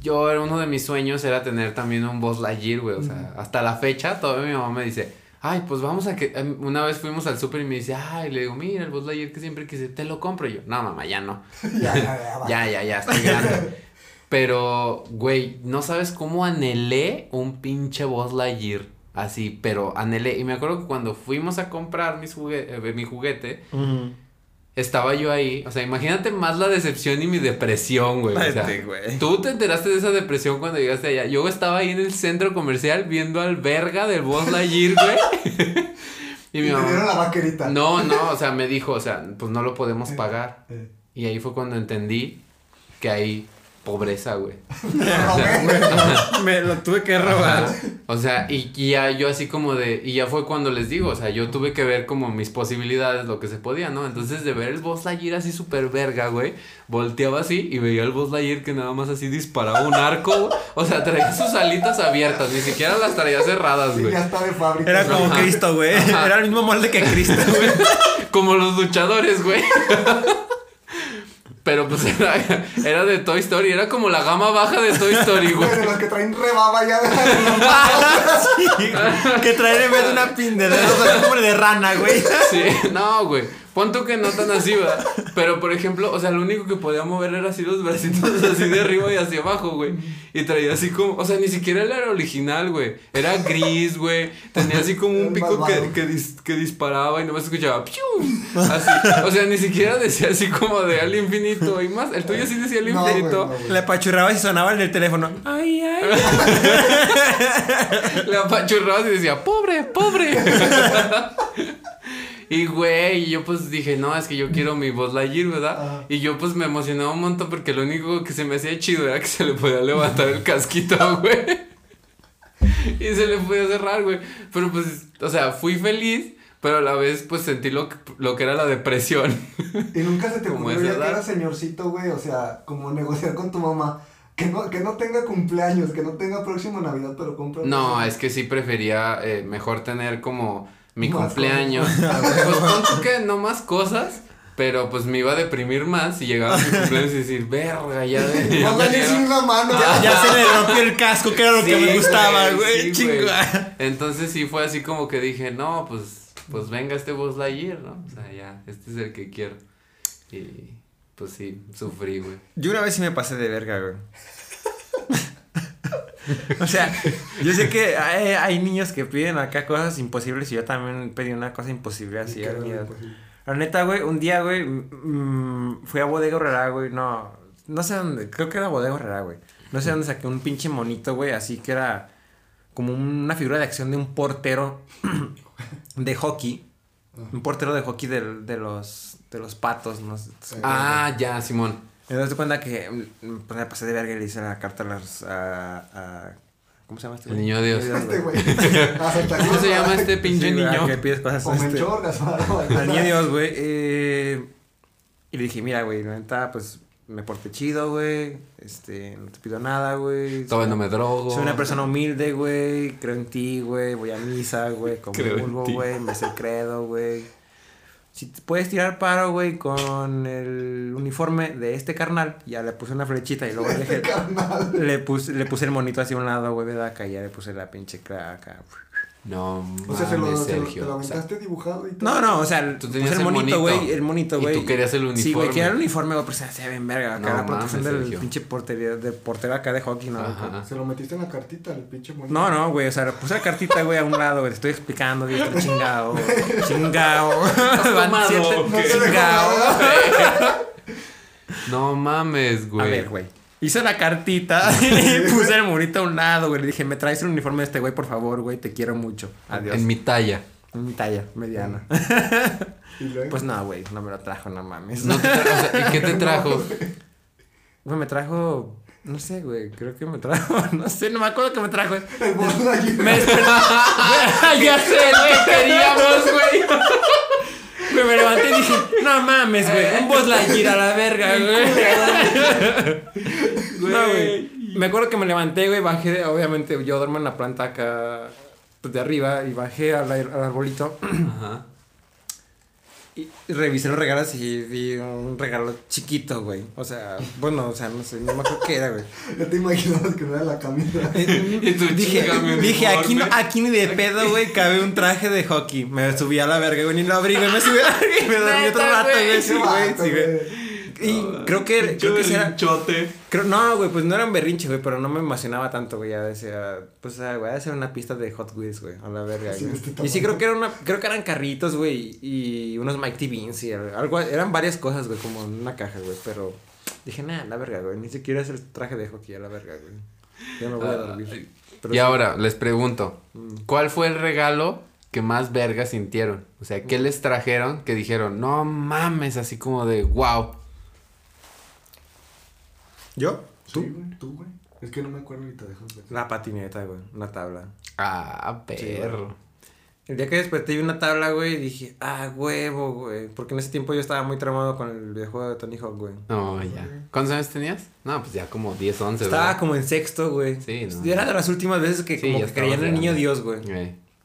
yo era uno de mis sueños era tener también un Buzz Lightyear, güey. O sea, hasta la fecha, todavía mi mamá me dice, ay, pues vamos a que. em, Una vez fuimos al súper y me dice, ay, le digo, mira, el Buzz Lightyear que siempre quise, te lo compro Y yo. No, mamá, ya no. Ya, ya, ya, va. Ya, ya, ya, estoy grande. Pero, güey, no sabes cómo anhelé un pinche Buzz Lightyear. Así, pero anhelé. Y me acuerdo que cuando fuimos a comprar mis jugue- eh, mi juguete, estaba yo ahí. O sea, imagínate más la decepción y mi depresión, güey. O sea, tú te enteraste de esa depresión cuando llegaste allá. Yo estaba ahí en el centro comercial viendo al verga del Buzz Lightyear, güey. y te dieron mamá. la vaquerita. No, no, o sea, me dijo, o sea, pues no lo podemos pagar. Eh, Y ahí fue cuando entendí que hay pobreza, güey. Me lo tuve que robar. O sea, y, y ya yo así como de, y ya fue cuando les digo, o sea, yo tuve que ver como mis posibilidades, lo que se podía, ¿no? Entonces de ver el Buzz Lightyear así súper verga, güey, volteaba así y veía el Buzz Lightyear que nada más así disparaba un arco, güey. o sea, traía sus alitas abiertas, ni siquiera las traía cerradas, Sí, güey. ya está de fábrica. Era como Ajá. Cristo, güey. Ajá. Era el mismo molde que Cristo, güey. Como los luchadores, güey. Pero pues era, era de Toy Story, era como la gama baja de Toy Story, güey. De los que traen rebaba ya de Sí, que traer en vez de una pin de dedos, de rana, güey. Sí, no, güey. Pon tú que no tan así, ¿verdad? Pero, por ejemplo, o sea, lo único que podía mover era así los bracitos así de arriba y hacia abajo, güey. Y traía así como, o sea, ni siquiera él era original, güey. Era gris, güey. Tenía así como un El pico que, que, dis- que disparaba y nomás escuchaba ¡piu! Así. O sea, ni siquiera decía así como de al infinito y más. El tuyo sí decía al No, güey, infinito. no, güey. Le apachurraba y sonaba el del teléfono. Ay, ay. Le apachurrabas y decía, pobre, pobre. y güey, y yo pues dije, no, es que yo quiero mi voz Lightyear, ¿verdad? Ajá. Y yo pues me emocionaba un montón porque lo único que se me hacía chido era que se le podía levantar el casquito, güey. y se le podía cerrar, güey. Pero pues, o sea, fui feliz, pero a la vez pues sentí lo que, lo que era la depresión. Y nunca se te ocurrió ya que eras señorcito, güey. O sea, como negociar con tu mamá. Que no, que no tenga cumpleaños, que no tenga próxima Navidad, pero compra. No, es que sí prefería eh, mejor tener como mi Más cumpleaños. pues pon tú que no más cosas, pero pues me iba a deprimir más si llegaba a mi cumpleaños y decir, verga, ya de. ya Póngale me sin dieron". la mano. Ya, ya se le rompió el casco, que era lo que me gustaba, güey. sí. Entonces sí fue así como que dije, no, pues, pues venga este Buzz Lightyear, ¿no? O sea, ya, este es el que quiero. Y pues sí, sufrí, güey. Yo una vez sí me pasé de verga, güey. o sea, yo sé que hay, hay niños que piden acá cosas imposibles y yo también pedí una cosa imposible así. La neta, güey, un día, güey, fui a Bodega Horrera, güey, no, no sé dónde, creo que era Bodega Horrera, güey. No sé dónde saqué un pinche monito, güey, así que era como una figura de acción de un portero de hockey. Un portero de hockey del- de, los, de los patos, no sé. Ah, ya, Simón. Entonces te cuenta que pues, me pasé de verga y le hice la carta a las. A, a- ¿Cómo se llama este El güey? niño Dios. Este, güey. ¿Cómo se llama este pinche Sí, niño? que pides cosas O este, Al niño Dios, güey. eh, y le dije, mira, güey, la neta, pues me porté chido, güey. Este, no te pido nada, güey. Todavía no me drogo. Soy una persona humilde, güey. Creo en ti, güey. Voy a misa, güey. Comulgo, güey. Me sé el credo, güey. Si te puedes tirar paro, güey, con el uniforme de este carnal. Ya le puse una flechita y luego le dejé. Le puse, le puse el monito hacia un lado, güey, ¿verdad? Acá ya le puse la pinche acá. No, O sea, se lo, mames, se lo, te Sergio. lo o sea, aventaste dibujado y todo. No, no, o sea, Tú puse tenías el el monito, güey, el monito, Y güey. tú querías el Sí, güey, uniforme. quería el uniforme, güey, pero se hacía bien verga acá. No la protección del Sergio. pinche portería, del portero acá de hockey, ¿no? Ajá. Se lo metiste en la cartita, el pinche monito. No, no, güey, o sea, puse la cartita, güey, a un lado, güey, te estoy explicando, güey, chingado, chingado, van siete, chingado. No mames, güey. A ver, güey, hice la cartita y puse el monito a un lado, güey, le dije, me traes el uniforme de este güey, por favor, güey, te quiero mucho, adiós. En mi talla. Mi talla, mediana. Y luego. Pues no, güey, no me lo trajo, no mames. No te tra- o sea, ¿Y qué te trajo? Güey, me trajo, no sé, güey, creo que me trajo, no sé, no me acuerdo que me trajo. el Buzz Lightyear. Me desperté. ya sé, lo que queríamos, güey. Me, me levanté y dije, no mames, güey. Un Buzz Lightyear a la verga, güey. No, güey. Me acuerdo que me levanté, güey, bajé, obviamente yo duermo en la planta acá pues, de arriba y bajé al, al arbolito Ajá. Y revisé los regalos y vi un regalo chiquito, güey. O sea, bueno, o sea, no sé, no me acuerdo qué era, güey. Ya te imaginabas que no era la camisa. Y tu Dije, chica dije aquí, no, aquí ni de pedo, güey, cabe un traje de hockey. Me subí a la verga, güey, ni lo abrí, güey, me subí a la verga y me dormí otro rato, güey. sí, güey, sí, güey. Y creo que, creo que era, chote. creo, no, güey, pues no era un berrinche, güey, pero no me emocionaba tanto, güey, ya decía, pues, ah, güey, a hacer una pista de Hot Wheels, güey, a la verga, Sí, güey. este y sí, creo que era una, creo que eran carritos, güey, y unos Mike T. Beans y algo, eran varias cosas, güey, como en una caja, güey, pero dije, nah, la verga, güey, ni siquiera es el traje de hockey, a la verga, güey. Ya me voy a dormir. Pero y sí. ahora les pregunto, Mm. ¿cuál fue el regalo que más verga sintieron? O sea, ¿qué les trajeron que dijeron, no mames, así como de wow? ¿Yo? ¿Tú? ¿Tú, güey? Es que no me acuerdo ahorita de Hot Wheels. La patineta, güey, una tabla. Ah, perro. El día que desperté vi una tabla, güey, y dije, ah, huevo, güey. Porque en ese tiempo yo estaba muy tramado con el videojuego de Tony Hawk, güey. No, ya. ¿Cuántos años tenías? No, pues ya como 10, 11, Estaba ¿verdad? como en sexto, güey. Sí, no. Era de las últimas veces que Sí, como que creía en el niño. Dios, güey.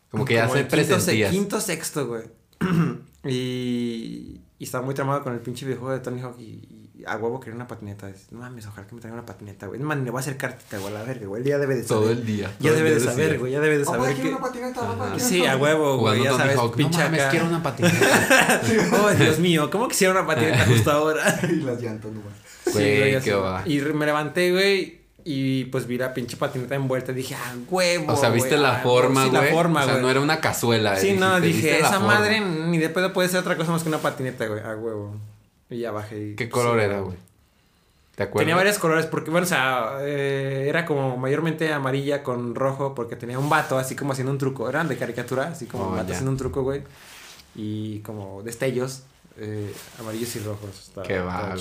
Como que ya se quinto, se- presentías. quinto sexto, güey. y, y estaba muy tramado con el pinche videojuego de Tony Hawk y a huevo quería una patineta. Es, No mames, ojalá que me traiga una patineta, güey. Man, le voy a hacer cartita, güey, a la verga, güey. Él ya debe de saber. Todo el día. Ya debe de saber, güey. Ya debe de saber quiero que... una patineta, papá. Sí, a huevo, güey. Ya sabes, Hawk. No pinche mames, quiero una patineta. oh, Dios mío, ¿cómo quisiera una patineta justo ahora? Y las llantas, nomás. Güey, qué va. Y me levanté, güey, y pues vi la pinche patineta envuelta y dije, ah, huevo. O sea, viste la ah, forma, sí, güey. la forma, o sea, no era una cazuela. Sí, no, dijiste, dije, esa forma. madre ni de pedo puede ser otra cosa más que una patineta, güey, a huevo. Y ya bajé. y- ¿Qué color sí, era, güey? ¿Te acuerdas? Tenía varios colores porque, bueno, o sea, eh, era como mayormente amarilla con rojo porque tenía un vato así como haciendo un truco. Eran de caricatura, así como Oh, un vato ya. haciendo un truco, güey. Y como destellos eh, amarillos y rojos. Estaba- Qué va.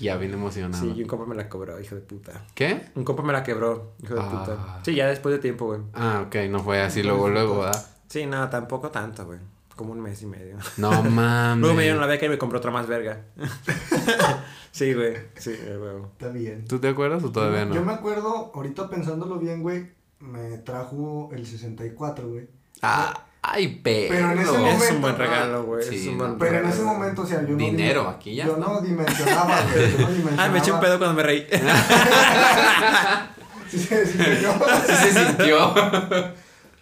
Ya bien emocionado. Sí, y un compa me la cobró, hijo de puta. ¿Qué? Un compa me la quebró, hijo de Ah. puta. Sí, ya después de tiempo, güey. Ah, ok, no fue así luego, luego, ¿verdad? Sí, no, tampoco tanto, güey. Como un mes y medio. No mames. Luego me dieron la beca y me compró otra más verga. sí, güey. Sí, güey. Está bien. ¿Tú te acuerdas o todavía no? Yo me acuerdo, ahorita pensándolo bien, güey, me trajo el 64, güey. Ah, ay, perro. Pero en ese Es momento- un buen regalo, güey. Sí, es un no, buen Pero en ese momento, o sea, yo no... Dinero, aquí ya Yo no dimensionaba, güey. Yo no dimensionaba. Ah, me eché un pedo cuando me reí. Sí, sí, yo. Sí se sintió.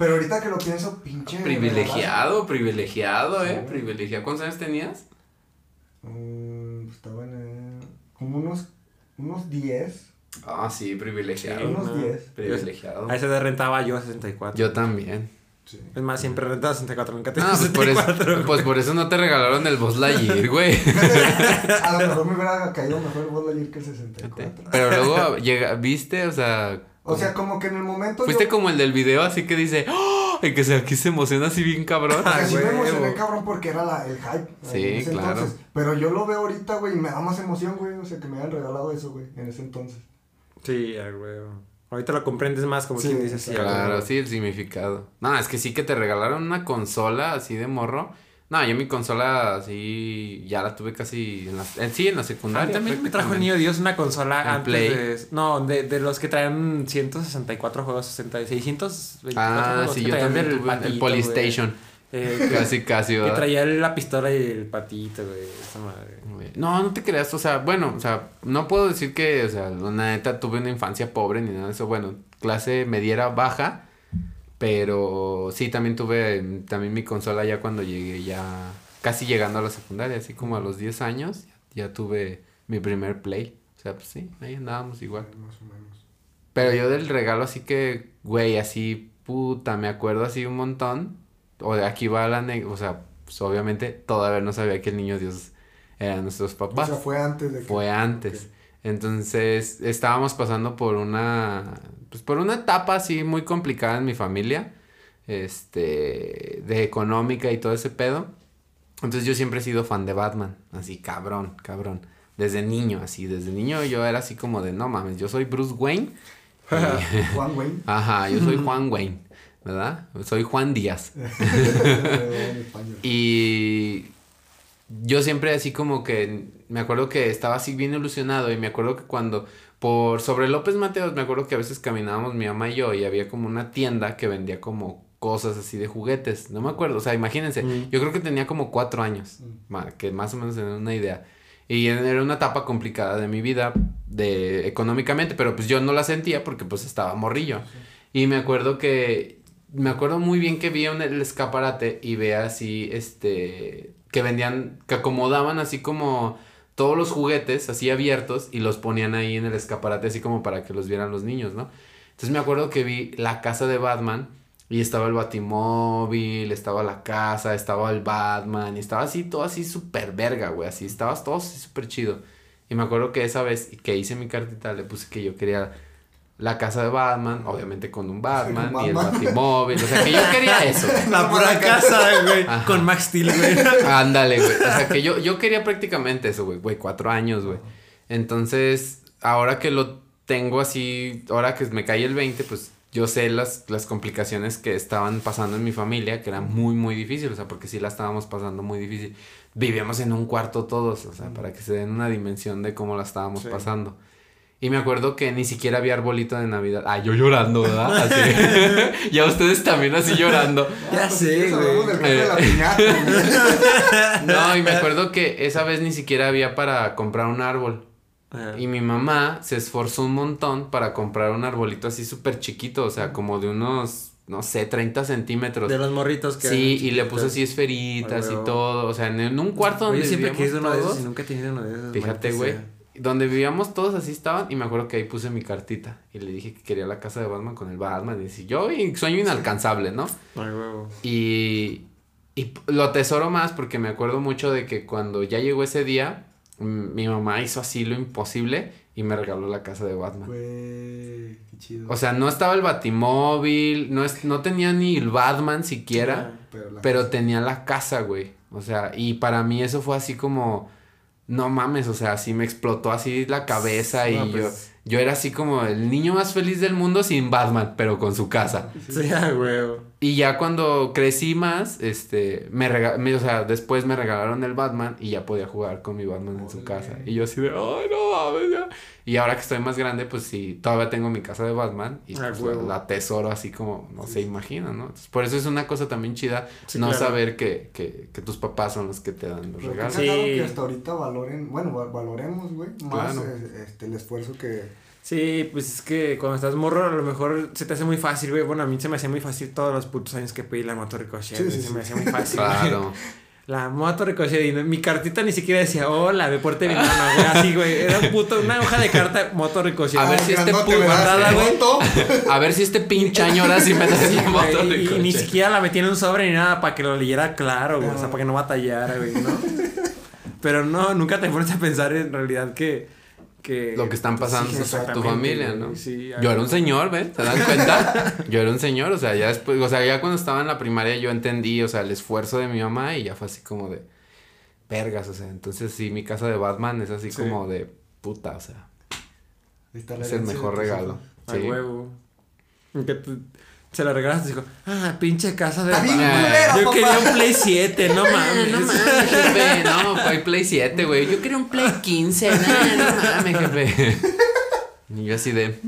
Pero ahorita que lo pienso, pinche... privilegiado, privilegiado, eh. Sí. Privilegiado. ¿Cuántos años tenías? Mm, estaba en... eh, como unos... Unos 10. Ah, sí, privilegiado. Sí, unos no. 10. Privilegiado. A ese de rentaba yo a 64. Yo también. Sí. Es más, siempre rentaba 64, nunca tenía Ah, pues por, eso, 64. pues por eso no te regalaron el Buzz Lightyear, güey. A lo mejor me hubiera caído mejor el Buzz Lightyear que el 64. Pero luego llega, viste, o sea. O sea, como que en el momento Fuiste yo... como el del video, así que dice, ¡Oh! El que se, aquí se emociona así bien cabrón. O sea, sí me emocioné, cabrón, porque era la, el hype. Sí, en ese claro. entonces. Pero yo lo veo ahorita, güey, y me da más emoción, güey. O sea, que me hayan regalado eso, güey, en ese entonces. Sí, huevo. Ahorita lo comprendes más, como Sí, quien dice sí. Claro, sí, el significado. No, es que sí que te regalaron una consola así de morro. No, yo mi consola así ya la tuve casi en la, eh, sí, en la A secundaria. mí también me trajo el niño Dios una consola En antes Play. de... No, de, de los que traen 164 juegos, 60, 624 Ah, juegos sí, que yo también del tuve el Polystation. Eh, que- Casi, casi, Que ¿verdad? traía la pistola y el patito, güey. Esa madre. No, no te creas, o sea, bueno, o sea, no puedo decir que, o sea, la neta tuve una infancia pobre ni nada de eso, bueno, clase mediera baja, pero sí, también tuve, también mi consola ya cuando llegué, ya casi llegando a la secundaria, así como a los 10 años, ya tuve mi primer play, o sea, pues sí, ahí andábamos igual. Más o menos. Pero yo del regalo así que, güey, así, puta, me acuerdo así un montón, o de aquí va la, o sea, pues obviamente todavía no sabía que el niño Dios eran nuestros papás. O sea, fue antes de que... Fue antes. Entonces, estábamos pasando por una, pues por una etapa así muy complicada en mi familia, este, de económica y todo ese pedo. Entonces yo siempre he sido fan de Batman, así cabrón, cabrón. Desde niño, así, desde niño yo era así como de, no mames, yo soy Bruce Wayne. y- Juan Wayne. Ajá, yo soy Juan Wayne, ¿verdad? Soy Juan Díaz. Y yo siempre así como que me acuerdo que estaba así bien ilusionado y me acuerdo que cuando por sobre López Mateos me acuerdo que a veces caminábamos mi mamá y yo y había como una tienda que vendía como cosas así de juguetes, no me acuerdo, o sea, imagínense, Mm. yo creo que tenía como cuatro años, que más o menos tener una idea. Y era una etapa complicada de mi vida, de económicamente, pero pues yo no la sentía porque pues estaba morrillo. Y me acuerdo que, me acuerdo muy bien que vi en el escaparate y veía así, este, que vendían, que acomodaban así como todos los juguetes así abiertos y los ponían ahí en el escaparate así como para que los vieran los niños, ¿no? Entonces me acuerdo que vi la casa de Batman y estaba el Batimóvil, estaba la casa, estaba el Batman, y estaba así, todo así súper verga, güey, así, estabas todo súper chido. Y me acuerdo que esa vez que hice mi cartita le puse que yo quería la casa de Batman, obviamente con un Batman, y el Batman. Batimóvil, o sea que yo quería eso. güey. La pura casa, güey. Ajá. Con Max Steel, güey. Ándale, güey. O sea, que yo, yo quería prácticamente eso, güey. Güey, cuatro años, güey. Entonces, ahora que lo tengo así, ahora que me cae el 20, pues yo sé las, las complicaciones que estaban pasando en mi familia, que era muy, muy difícil. O sea, porque sí la estábamos pasando muy difícil. Vivíamos en un cuarto todos, o sea, para que se den una dimensión de cómo la estábamos Sí. pasando. Y me acuerdo que ni siquiera había arbolito de Navidad. Ah, yo llorando, ¿verdad? Así. ya ustedes también así llorando. Ya sé, güey. Eh. No, y me acuerdo que esa vez ni siquiera había para comprar un árbol. Ajá. Y mi mamá se esforzó un montón para comprar un arbolito así súper chiquito, o sea, como de unos, no sé, 30 centímetros. De los morritos que. Sí, y le puso así esferitas Ay, y todo, o sea, en, un cuarto donde Oye, siempre quise uno de esos y nunca he tenido uno de esos. Fíjate, güey. Donde vivíamos todos así estaban y me acuerdo que ahí puse mi cartita y le dije que quería la casa de Batman con el Batman y decía, yo y sueño inalcanzable, ¿no? Ay, huevo. Y, y lo atesoro más porque me acuerdo mucho de que cuando ya llegó ese día, mi mamá hizo así lo imposible y me regaló la casa de Batman. Güey, qué chido. O sea, no estaba el Batimóvil, no, es, no tenía ni el Batman siquiera, pero, la- pero tenía la casa, güey. O sea, y para mí eso fue así como, no mames, o sea, así me explotó así la cabeza y No, yo, pues. yo era así como el niño más feliz del mundo sin Batman, pero con su casa. Sí, huevo. Y ya cuando crecí más, este, me rega- me- o sea, después me regalaron el Batman y ya podía jugar con mi Batman en su casa. Y yo así de, ay, no mames, ya. Y ahora que estoy más grande, pues sí, todavía tengo mi casa de Batman y Ah, pues, la atesoro así como no se imagina, ¿no? Entonces, por eso es una cosa también chida Sí, no claro. saber que, que, que tus papás son los que te dan los Pero regalos. Sí. que hasta ahorita valoren, bueno, va- valoremos, güey, más Claro. eh, este, el esfuerzo que... Sí, pues es que cuando estás morro a lo mejor se te hace muy fácil, güey. Bueno, a mí se me hacía muy fácil todos los putos años que pedí la moto ricochet. Sí, sí, se sí. me hacía muy fácil. Claro. La moto ricochet y mi cartita ni siquiera decía, hola, me porte bien. No, no, güey, así, güey. Era un puto, una hoja de carta, moto ricochet. A ver Ah, si este grandote, pu- ¿verdad? guardada, güey. A ver si este pinche año ahora sí me la moto y, y ni siquiera la metí en un sobre ni nada para que lo leyera claro, güey. O sea, No. para que no batallara, güey, ¿no? Pero no, nunca te pones a pensar en realidad que. Que Lo que están pasando sí, tu familia, ¿no? Sí, Yo era un señor, ¿ves? ¿Se dan cuenta? Yo era un señor, o sea, ya después, o sea, ya cuando estaba en la primaria yo entendí, o sea, el esfuerzo de mi mamá y ya fue así como de vergas, o sea, entonces sí, mi casa de Batman es así Sí. como de puta, o sea, está es el mejor regalo. hijos. A Sí. huevo. Que tú- se la regalaste y dijo, ah, pinche casa de Está bien Batman". culera, Yo papá. quería un Play 7, no mames. No mames, jefe, no, fue Play 7, güey. Yo quería un Play 15, no, no mames, jefe. Y yo así de,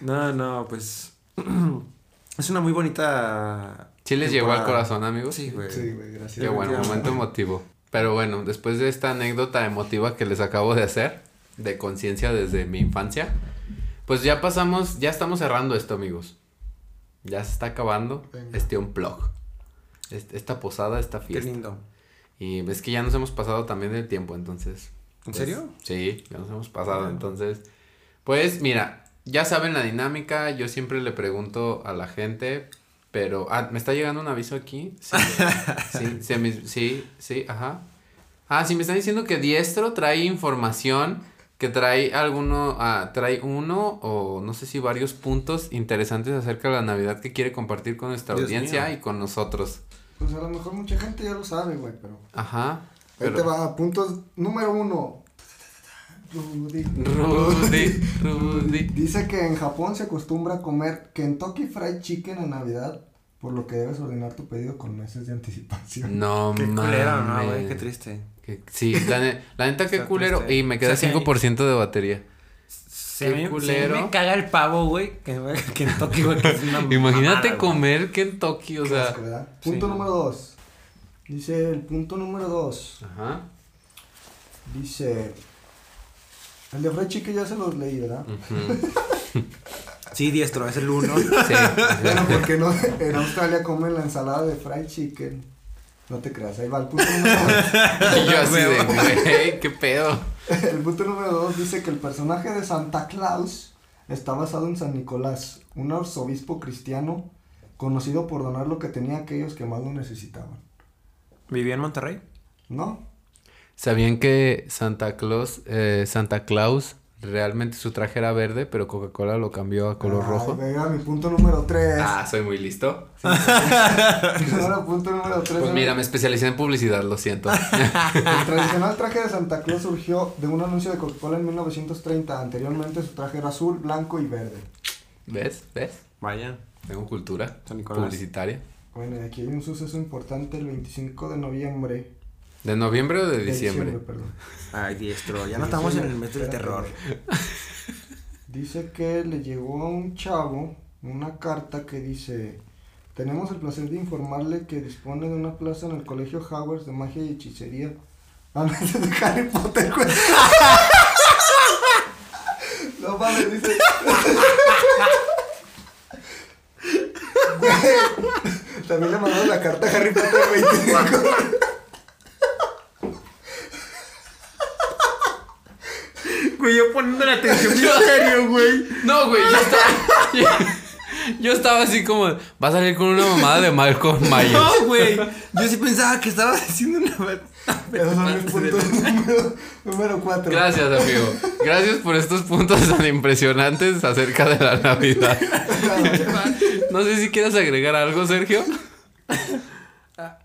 No, no, pues. es una muy bonita. ¿sí les llegó al corazón, amigos? Sí, güey. Sí, güey, gracias. Qué bueno, momento emotivo. Pero bueno, después de esta anécdota emotiva que les acabo de hacer, de conciencia desde mi infancia, pues ya pasamos, ya estamos cerrando esto, amigos. Ya se está acabando Venga. este unplug. Este- Esta posada, esta Qué fiesta. lindo. Y es que ya nos hemos pasado también el tiempo, entonces. ¿En pues, serio? Sí, ya nos hemos pasado, entonces. Pues mira, ya saben la dinámica, yo siempre le pregunto a la gente, pero... Ah, ¿me está llegando un aviso aquí? Sí, sí, sí, sí, sí, ajá. Ah, sí, me están diciendo que Diestro trae información, que trae alguno, ah, trae uno o no sé si varios puntos interesantes acerca de la Navidad que quiere compartir con nuestra Dios audiencia mío. y con nosotros. Pues a lo mejor mucha gente ya lo sabe, güey, pero... Ajá. Ahí Pero... te va, puntos número uno. Rudy. Rudy, Rudy. Dice que en Japón se acostumbra a comer Kentucky Fried Chicken en Navidad por lo que debes ordenar tu pedido con meses de anticipación. No Qué culero, ¿no, güey? mames. Qué triste. Que- Sí, la, ne- la neta qué culero. triste. Y me queda O sea, sí. 5% de batería. Qué culero. me caga el pavo, güey. Que Kentucky, güey. que es una Imagínate mamada, güey. comer Kentucky, o Qué sea. Punto sí. número dos. Dice el punto número dos. Ajá. Dice. El de Fred Chique ya se los leí, ¿verdad? ujú, Sí, diestro, es el uno. Sí. Bueno, porque no, en Australia comen la ensalada de fried chicken. No te creas, ahí va el punto número dos. Y yo así de, güey, qué pedo. El punto número dos dice que el personaje de Santa Claus está basado en San Nicolás, un arzobispo cristiano conocido por donar lo que tenía a aquellos que más lo necesitaban. ¿Vivía en Monterrey? ¿No? ¿Sabían que Santa Claus, eh, Santa Claus, realmente su traje era verde, pero Coca-Cola lo cambió a color Ay, rojo? venga, mi punto número tres. Ah, soy muy listo. Ahora, punto número tres. Pues mira, me especialicé en publicidad, lo siento. El tradicional traje de Santa Claus surgió de un anuncio de Coca-Cola en 1930. Anteriormente su traje era azul, blanco y verde. ¿Ves? ¿Ves? Vaya. Tengo cultura publicitaria. Bueno, y aquí hay un suceso importante el 25 de noviembre. ¿De noviembre o de de diciembre? perdón. Ay, diestro. Ya no estamos en el mes del terror. Dice que le llegó a un chavo una carta que dice: Tenemos el placer de informarle que dispone de una plaza en el colegio Howard de magia y hechicería. Ah, no, ese es de Harry Potter, güey. No mames, dice. Güey, También le mandaron la carta a Harry Potter 25. Güey, yo poniendo la atención en serio, güey. No, güey, yo estaba. Yo estaba así como. Va a salir con una mamada de Malcolm Myers. No, güey. Yo sí pensaba que estabas haciendo una. Esos son mis puntos número, número 4. Gracias, amigo. Gracias por estos puntos tan impresionantes acerca de la Navidad. No sé si quieres agregar algo, Sergio.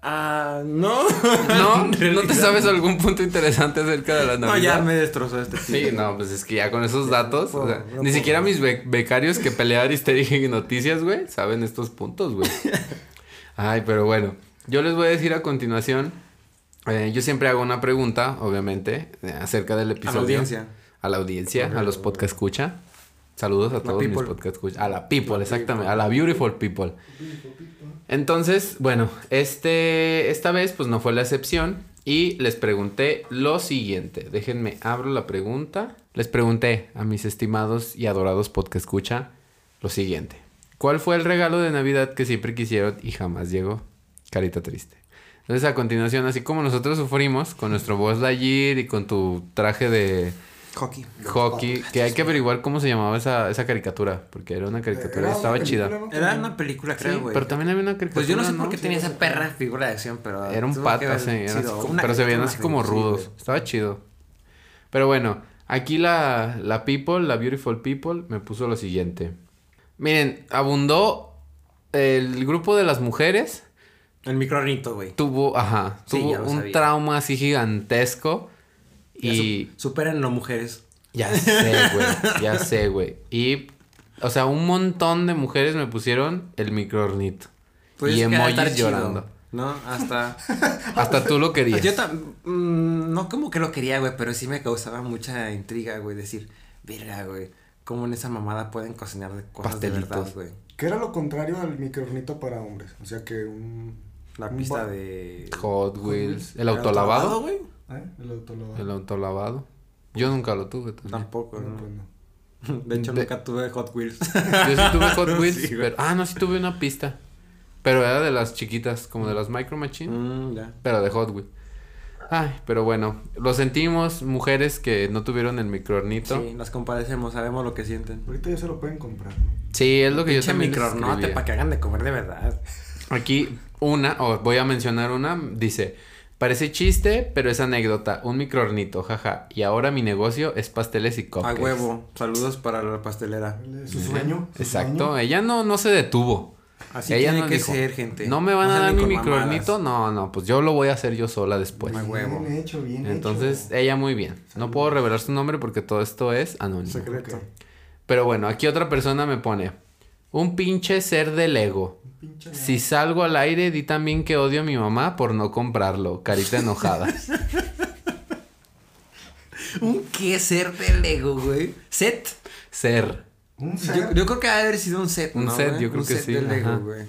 Ah, no. ¿No? ¿No te sabes algún punto interesante acerca de la Navidad? No, ya me destrozó este Sí, no, pues es que ya con esos datos, no o sea, puedo, no ni siquiera mis be- becarios que pelear y Noticias, güey, saben estos puntos, güey. Ay, pero bueno, yo les voy a decir a continuación, eh, yo siempre hago una pregunta, obviamente, eh, acerca del A episodio. la audiencia. A la audiencia, a los podcast escucha. Saludos a todos mis people. podcast. A la people, exactamente, a la beautiful people. Entonces, bueno, este, esta vez pues no fue la excepción y les pregunté lo siguiente. Déjenme, abro la pregunta. Les pregunté a mis estimados y adorados podcast escucha lo siguiente. ¿Cuál fue el regalo de Navidad que siempre quisieron y jamás llegó? Carita triste. Entonces, a continuación, así como nosotros sufrimos con nuestro Buzz Lightyear y con tu traje de Hockey. hockey, que hay que averiguar cómo se llamaba esa, esa caricatura, porque era una caricatura Era estaba una chida. película, ¿no? Era una película, creo, Sí, güey. pero también había una caricatura. Pues yo no sé por qué tenía esa perra figura de acción, pero. Era un haber sí, era así como- pero se veían así como rudos. Estaba chido. Pero bueno, aquí la, la people, la beautiful people, me puso lo siguiente. Miren, abundó el grupo de las mujeres. El micronito, güey. Tuvo, ajá, tuvo un sabía. trauma así gigantesco. Y su- mujeres. ya sé, güey, ya sé, güey. Y, o sea, un montón de mujeres me pusieron el microornito. Pues y que emojis chido, llorando. ¿No? Hasta. Hasta tú lo querías. Yo tam- mm, no como que lo quería, güey, pero sí me causaba mucha intriga, güey, decir, verga, güey, cómo en esa mamada pueden cocinar de cosas de Pastelitos. verdad, güey. ¿Qué era lo contrario al microornito para hombres? O sea que un. La un pista ba- de... Hot Wheels. ¿El ¿Era autolavado? güey? ¿Eh? El autolavado. El autolavado. Yo nunca lo tuve también. Tampoco, No, pues no. De hecho, De- nunca tuve Hot Wheels. Yo sí tuve Hot Wheels. Sí, pero- ah, no, sí tuve una pista. Pero era de las chiquitas, como de las Micro Machine. Mm, ya. Pero de Hot Wheels. Ay, pero bueno, lo sentimos, mujeres que no tuvieron el microornito. Sí, nos compadecemos, sabemos lo que sienten. Ahorita ya se lo pueden comprar, ¿no? Sí, es lo que yo también microornote para que hagan de comer de verdad. Aquí una, o voy a mencionar una, dice, parece chiste, pero es anécdota, un microornito, jaja, y ahora mi negocio es pasteles y A cupcakes. huevo. Saludos para la pastelera. Su sueño. su Exacto, sueño. ella no, no se detuvo. Así ella tiene no que dijo, ser, gente. No me van a dar mi microornito, no, no, pues yo lo voy a hacer yo sola después. A huevo. Bien hecho, bien Entonces, hecho. ella muy bien. No puedo revelar su nombre porque todo esto es anónimo. Secreto. Pero bueno, aquí otra persona me pone, Un pinche ser de Lego. Pinche Si salgo al aire, di también que odio a mi mamá por no comprarlo. Carita enojada. ¿Un qué ser de Lego, güey? ¿Set? Ser. Un Yo, ser. yo creo que ha de haber sido un set, Un ¿no, set, güey? yo creo Un que set sí, de Lego, ajá. güey.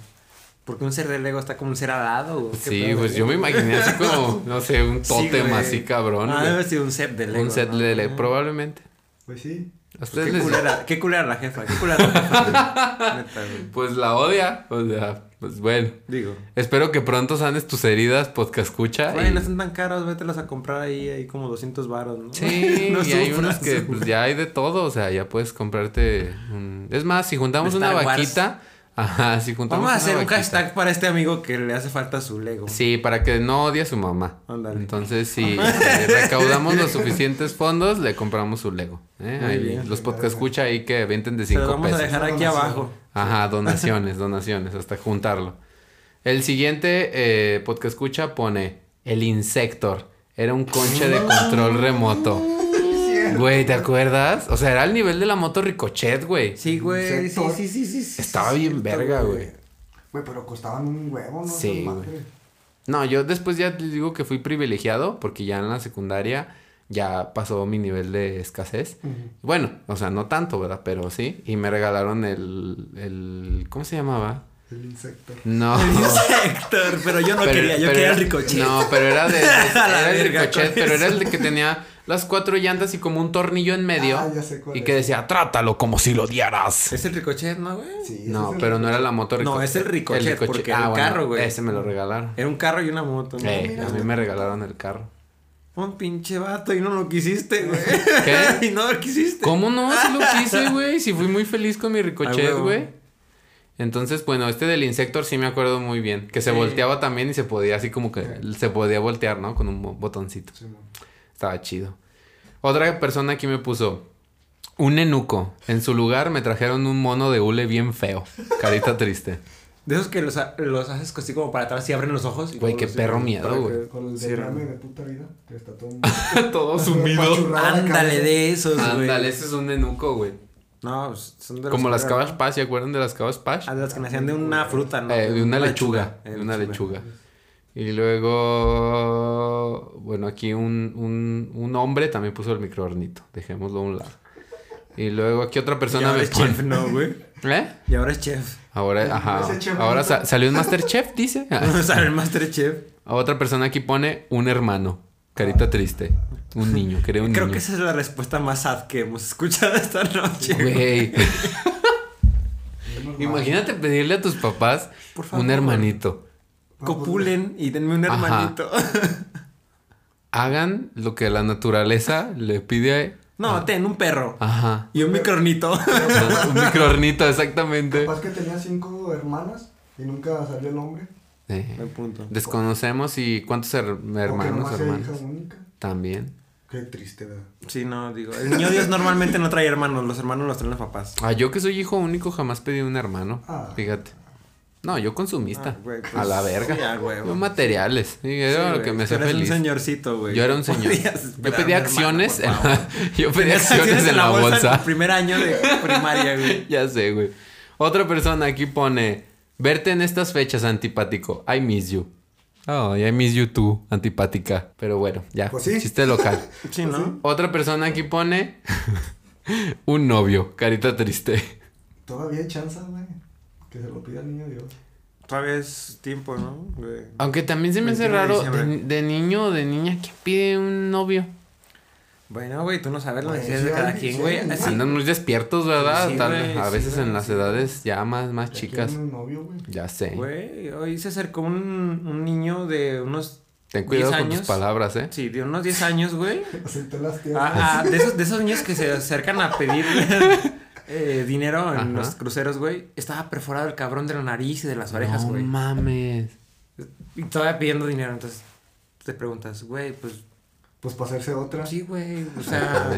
Porque un ser de Lego está como un ser alado, güey. ¿Qué Sí, pedo? pues yo me imaginé así como, no sé, un Sí, tótem güey. así cabrón. Ah, debe haber sido un set de Lego. un set ¿no? de Lego, probablemente. Pues sí. ¿A ustedes Qué les- culera, qué culera la jefa, qué culera la jefa. güey. Neta, güey. Pues la odia. O sea, pues bueno. Digo. Espero que pronto sanes tus heridas, podcast escucha. Güey, y- no están tan caros, vételas a comprar ahí, ahí como 200 varos, ¿no? Sí, No y hay unos que pues ya hay de todo, o sea, ya puedes comprarte un... Es más, si juntamos una Wars. Ajá, si juntamos Vamos a hacer un hashtag para este amigo que le hace falta su Lego. Sí, para que no odie a su mamá. Ándale. Entonces, si eh, recaudamos los suficientes fondos, le compramos su Lego. ¿eh? Muy Ahí, bien. los podcast escucha ahí que venten de Se lo 5 vamos pesos. a dejar aquí abajo. Ajá, donaciones, donaciones, hasta juntarlo. El siguiente eh, podcast escucha pone el Insector. Era un conche de control remoto. Güey, ¿te acuerdas? O sea, era al nivel de la moto Ricochet, güey. Sí, güey, sí, sí, sí, sí, sí. Estaba bien verga, güey. Güey, pero costaban un huevo, ¿no? Sí. No, yo después ya les digo que fui privilegiado porque ya en la secundaria ya pasó mi nivel de escasez. Bueno, o sea, no tanto, ¿verdad? Pero sí. Y me regalaron el... el ¿Cómo se llamaba? El insecto. No. Héctor, pero yo no Pero- quería, yo quería era- el ricochet. No, pero era de. Era el ricochet, pero era el de que tenía las cuatro llantas y como un tornillo en medio. Ah, ya sé cuál y es. que decía, trátalo como si lo odiaras. Es el ricochet, ¿no, güey? Sí, No, el pero no era la moto No, es el ricochet, porque era Ah, un bueno, carro, güey. Ese me lo regalaron. Era un carro y una moto, ¿no? Eh, a mí me regalaron el carro. Un pinche vato y no lo quisiste, güey. ¿Qué? y no lo quisiste. ¿Cómo no? Sí lo quise, güey. Sí fui muy feliz con mi ricochet, güey. Entonces, bueno, este del Insector sí me acuerdo muy bien. Que se Sí. volteaba también y se podía así como que se podía voltear, ¿no? Con un bo- botoncito. Sí. Estaba chido. Otra persona aquí me puso un enuco. En su lugar me trajeron un mono de hule bien feo. Carita triste. De esos que los, los haces así como para atrás y abren los ojos. y Güey, qué los- perro miedo, güey. Con el derrame de puta vida. Que está todo. Todo la Ándale de esos, güey. Ándale, ese es un enuco, güey. No, pues, son de Como las cabas pash, ¿se acuerdan de las cabas pash? Ah, de las que nacían de una fruta, ¿no? Eh, de una lechuga. De una lechuga. Y luego, bueno, aquí un, un, un hombre también puso el microornito. Dejémoslo a un lado. Y luego aquí otra Y persona ahora me es pone... chef, ¿no, güey? ¿Eh? Y ahora es chef. Ahora, ajá. Ahora sa- salió un Masterchef, dice. sea, el Masterchef. Otra persona aquí pone un hermano. Carita triste. Un niño, creo un Creo niño. que esa es la respuesta más sad que hemos escuchado esta noche. Güey. Imagínate pedirle a tus papás Por favor. un hermanito. Copulen y denme un Ajá. hermanito. Hagan lo que la naturaleza le pide. No, ten un perro. Ajá. Y un micronito. un microornito, exactamente. Capaz que tenía cinco hermanas y nunca salió el nombre. Eh, Buen punto. desconocemos y cuántos her- hermanos, hermanas. única. También. Qué triste, ¿verdad? Sí, no, digo. El niño Dios normalmente no trae hermanos. Los hermanos los traen los papás. Ah, yo que soy hijo único jamás pedí un hermano. Ah. Fíjate. No, yo consumista. Ah, güey, pues, a la verga. sí, a huevo. Yo materiales. Sí, era Sí, lo que me hacía feliz. un señorcito, güey. Yo era un señor. Yo pedía hermano, acciones. en la- Yo pedía Tenías acciones en la en bolsa. el primer año de primaria, güey. Ya sé, güey. Otra persona aquí pone: Verte en estas fechas, antipático. I miss you. Oh, I miss you too, antipática. Pero bueno, ya. Pues sí. Chiste local. Sí, ¿no? Otra persona aquí pone: Un novio, carita triste. Todavía hay chance, güey. Que se lo pida el niño Dios. Todavía es tiempo, ¿no? Aunque también se me hace 21 de raro de, de niño o de niña que pide un novio. Bueno, güey, tú no sabes las necesidades de sí, cada quien, sí, güey. Así. Andan muy despiertos, ¿verdad? Sí, Tal- a sí, veces en las sí, edades ya más, más Ya chicas. un novio, güey. Ya sé. Güey, hoy se acercó un, un niño de unos. Ten cuidado 10 con tus años. palabras, ¿eh? Sí, de unos 10 años, güey. Acepté las. Ah, ah, de, esos, de esos niños que se acercan a pedir eh, dinero en Ajá. los cruceros, güey. Estaba perforado el cabrón de la nariz y de las orejas, no güey. mames. y todavía pidiendo dinero. Entonces te preguntas, güey, pues Pues para hacerse otra. sí, güey. O sea,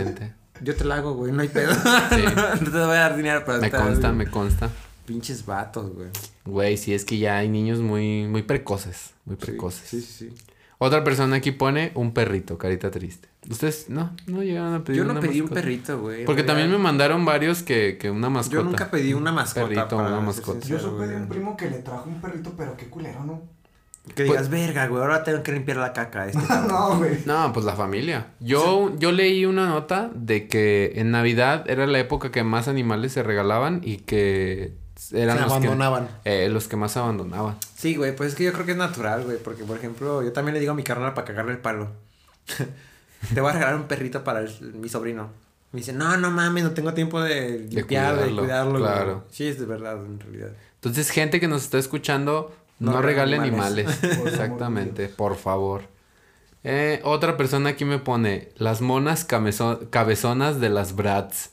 yo te la hago, güey. No hay pedo. Sí. no, te voy a dar dinero para Me estar- consta, me consta. Pinches vatos, güey. Güey, sí es que ya hay niños muy, muy precoces. Muy precoces. Sí, sí, sí. Otra persona aquí pone un perrito, carita triste. Ustedes no, no llegaron a pedir Yo no una pedí un perrito, güey. Porque también me mandaron varios que, que una mascota. Yo nunca pedí una mascota. Perrito, para una mascota. Yo sincero, supe de un primo que le trajo un perrito, pero qué culero, ¿no? Que digas, verga, güey, ahora tengo que limpiar la caca este cabrón". no, güey. No, pues la familia. Yo, yo leí una nota de que en Navidad era la época que más animales se regalaban y que eran Se los abandonaban. que eh, los que más abandonaban. Sí, güey, pues es que yo creo que es natural, güey. Porque, por ejemplo, yo también le digo a mi carnal para cagarle el palo. Te voy a regalar un perrito para el- mi sobrino. Me dice, no, no mames, no tengo tiempo de limpiar, de cuidarlo, cuidarlo. güey". claro. Sí, es de verdad, en realidad. Entonces, gente que nos está escuchando, no, No regale animales. Exactamente, por favor. Eh, otra persona aquí me pone las monas cabezonas de las brats.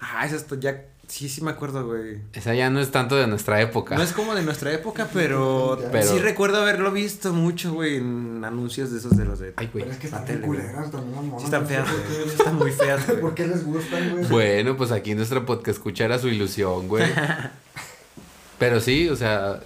Ah, eso esto ya. Sí, sí me acuerdo, güey. Esa ya no es tanto de nuestra época. No es como de nuestra época, pero, Pero- sí recuerdo haberlo visto mucho, güey, en anuncios de esos de los de. Ay, güey. Pero es que están tele, culeras también las monas. Sí están feas, güey. Están muy feas, güey. ¿Por qué les gustan, güey? Bueno, pues aquí nuestra podcast escucha era su ilusión, güey. Pero sí, o sea,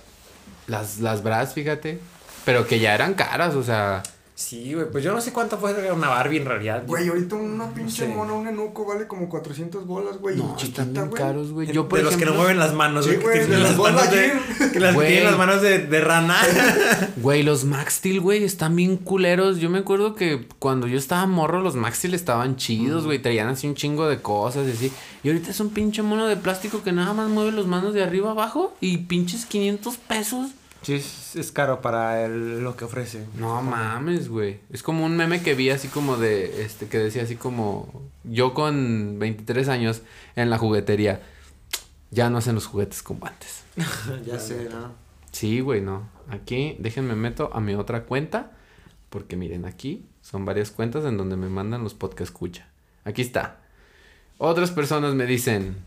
las, las bras, fíjate. Pero que ya eran caras, o sea. Sí, güey, pues yo no sé cuánto puede una Barbie en realidad. Güey, ahorita una pinche sé. mona, un enuco vale como 400 bolas, güey. No, y están chiquita, bien güey. caros, güey. De Yo, por los que no mueven las manos, Sí, güey. que tienen las manos de, que las Güey. tienen las manos de, de rana. Güey, los Max Steel, güey, están bien culeros. Yo me acuerdo que cuando yo estaba morro, los Max Steel estaban chidos, güey. Traían así un chingo de cosas y así. Y ahorita es un pinche mono de plástico que nada más mueve los manos de arriba abajo y pinches 500 pesos. Sí, es, es caro para el- lo que ofrece. No mames, güey. Es como un meme que vi así como de, este, que decía así como, yo con 23 años en la juguetería, ya no hacen los juguetes como antes. ya sé, ¿no? Sí, güey, no. Aquí, déjenme meto a mi otra cuenta, porque miren, aquí son varias cuentas en donde me mandan los podcast escucha. Aquí está. Otras personas me dicen,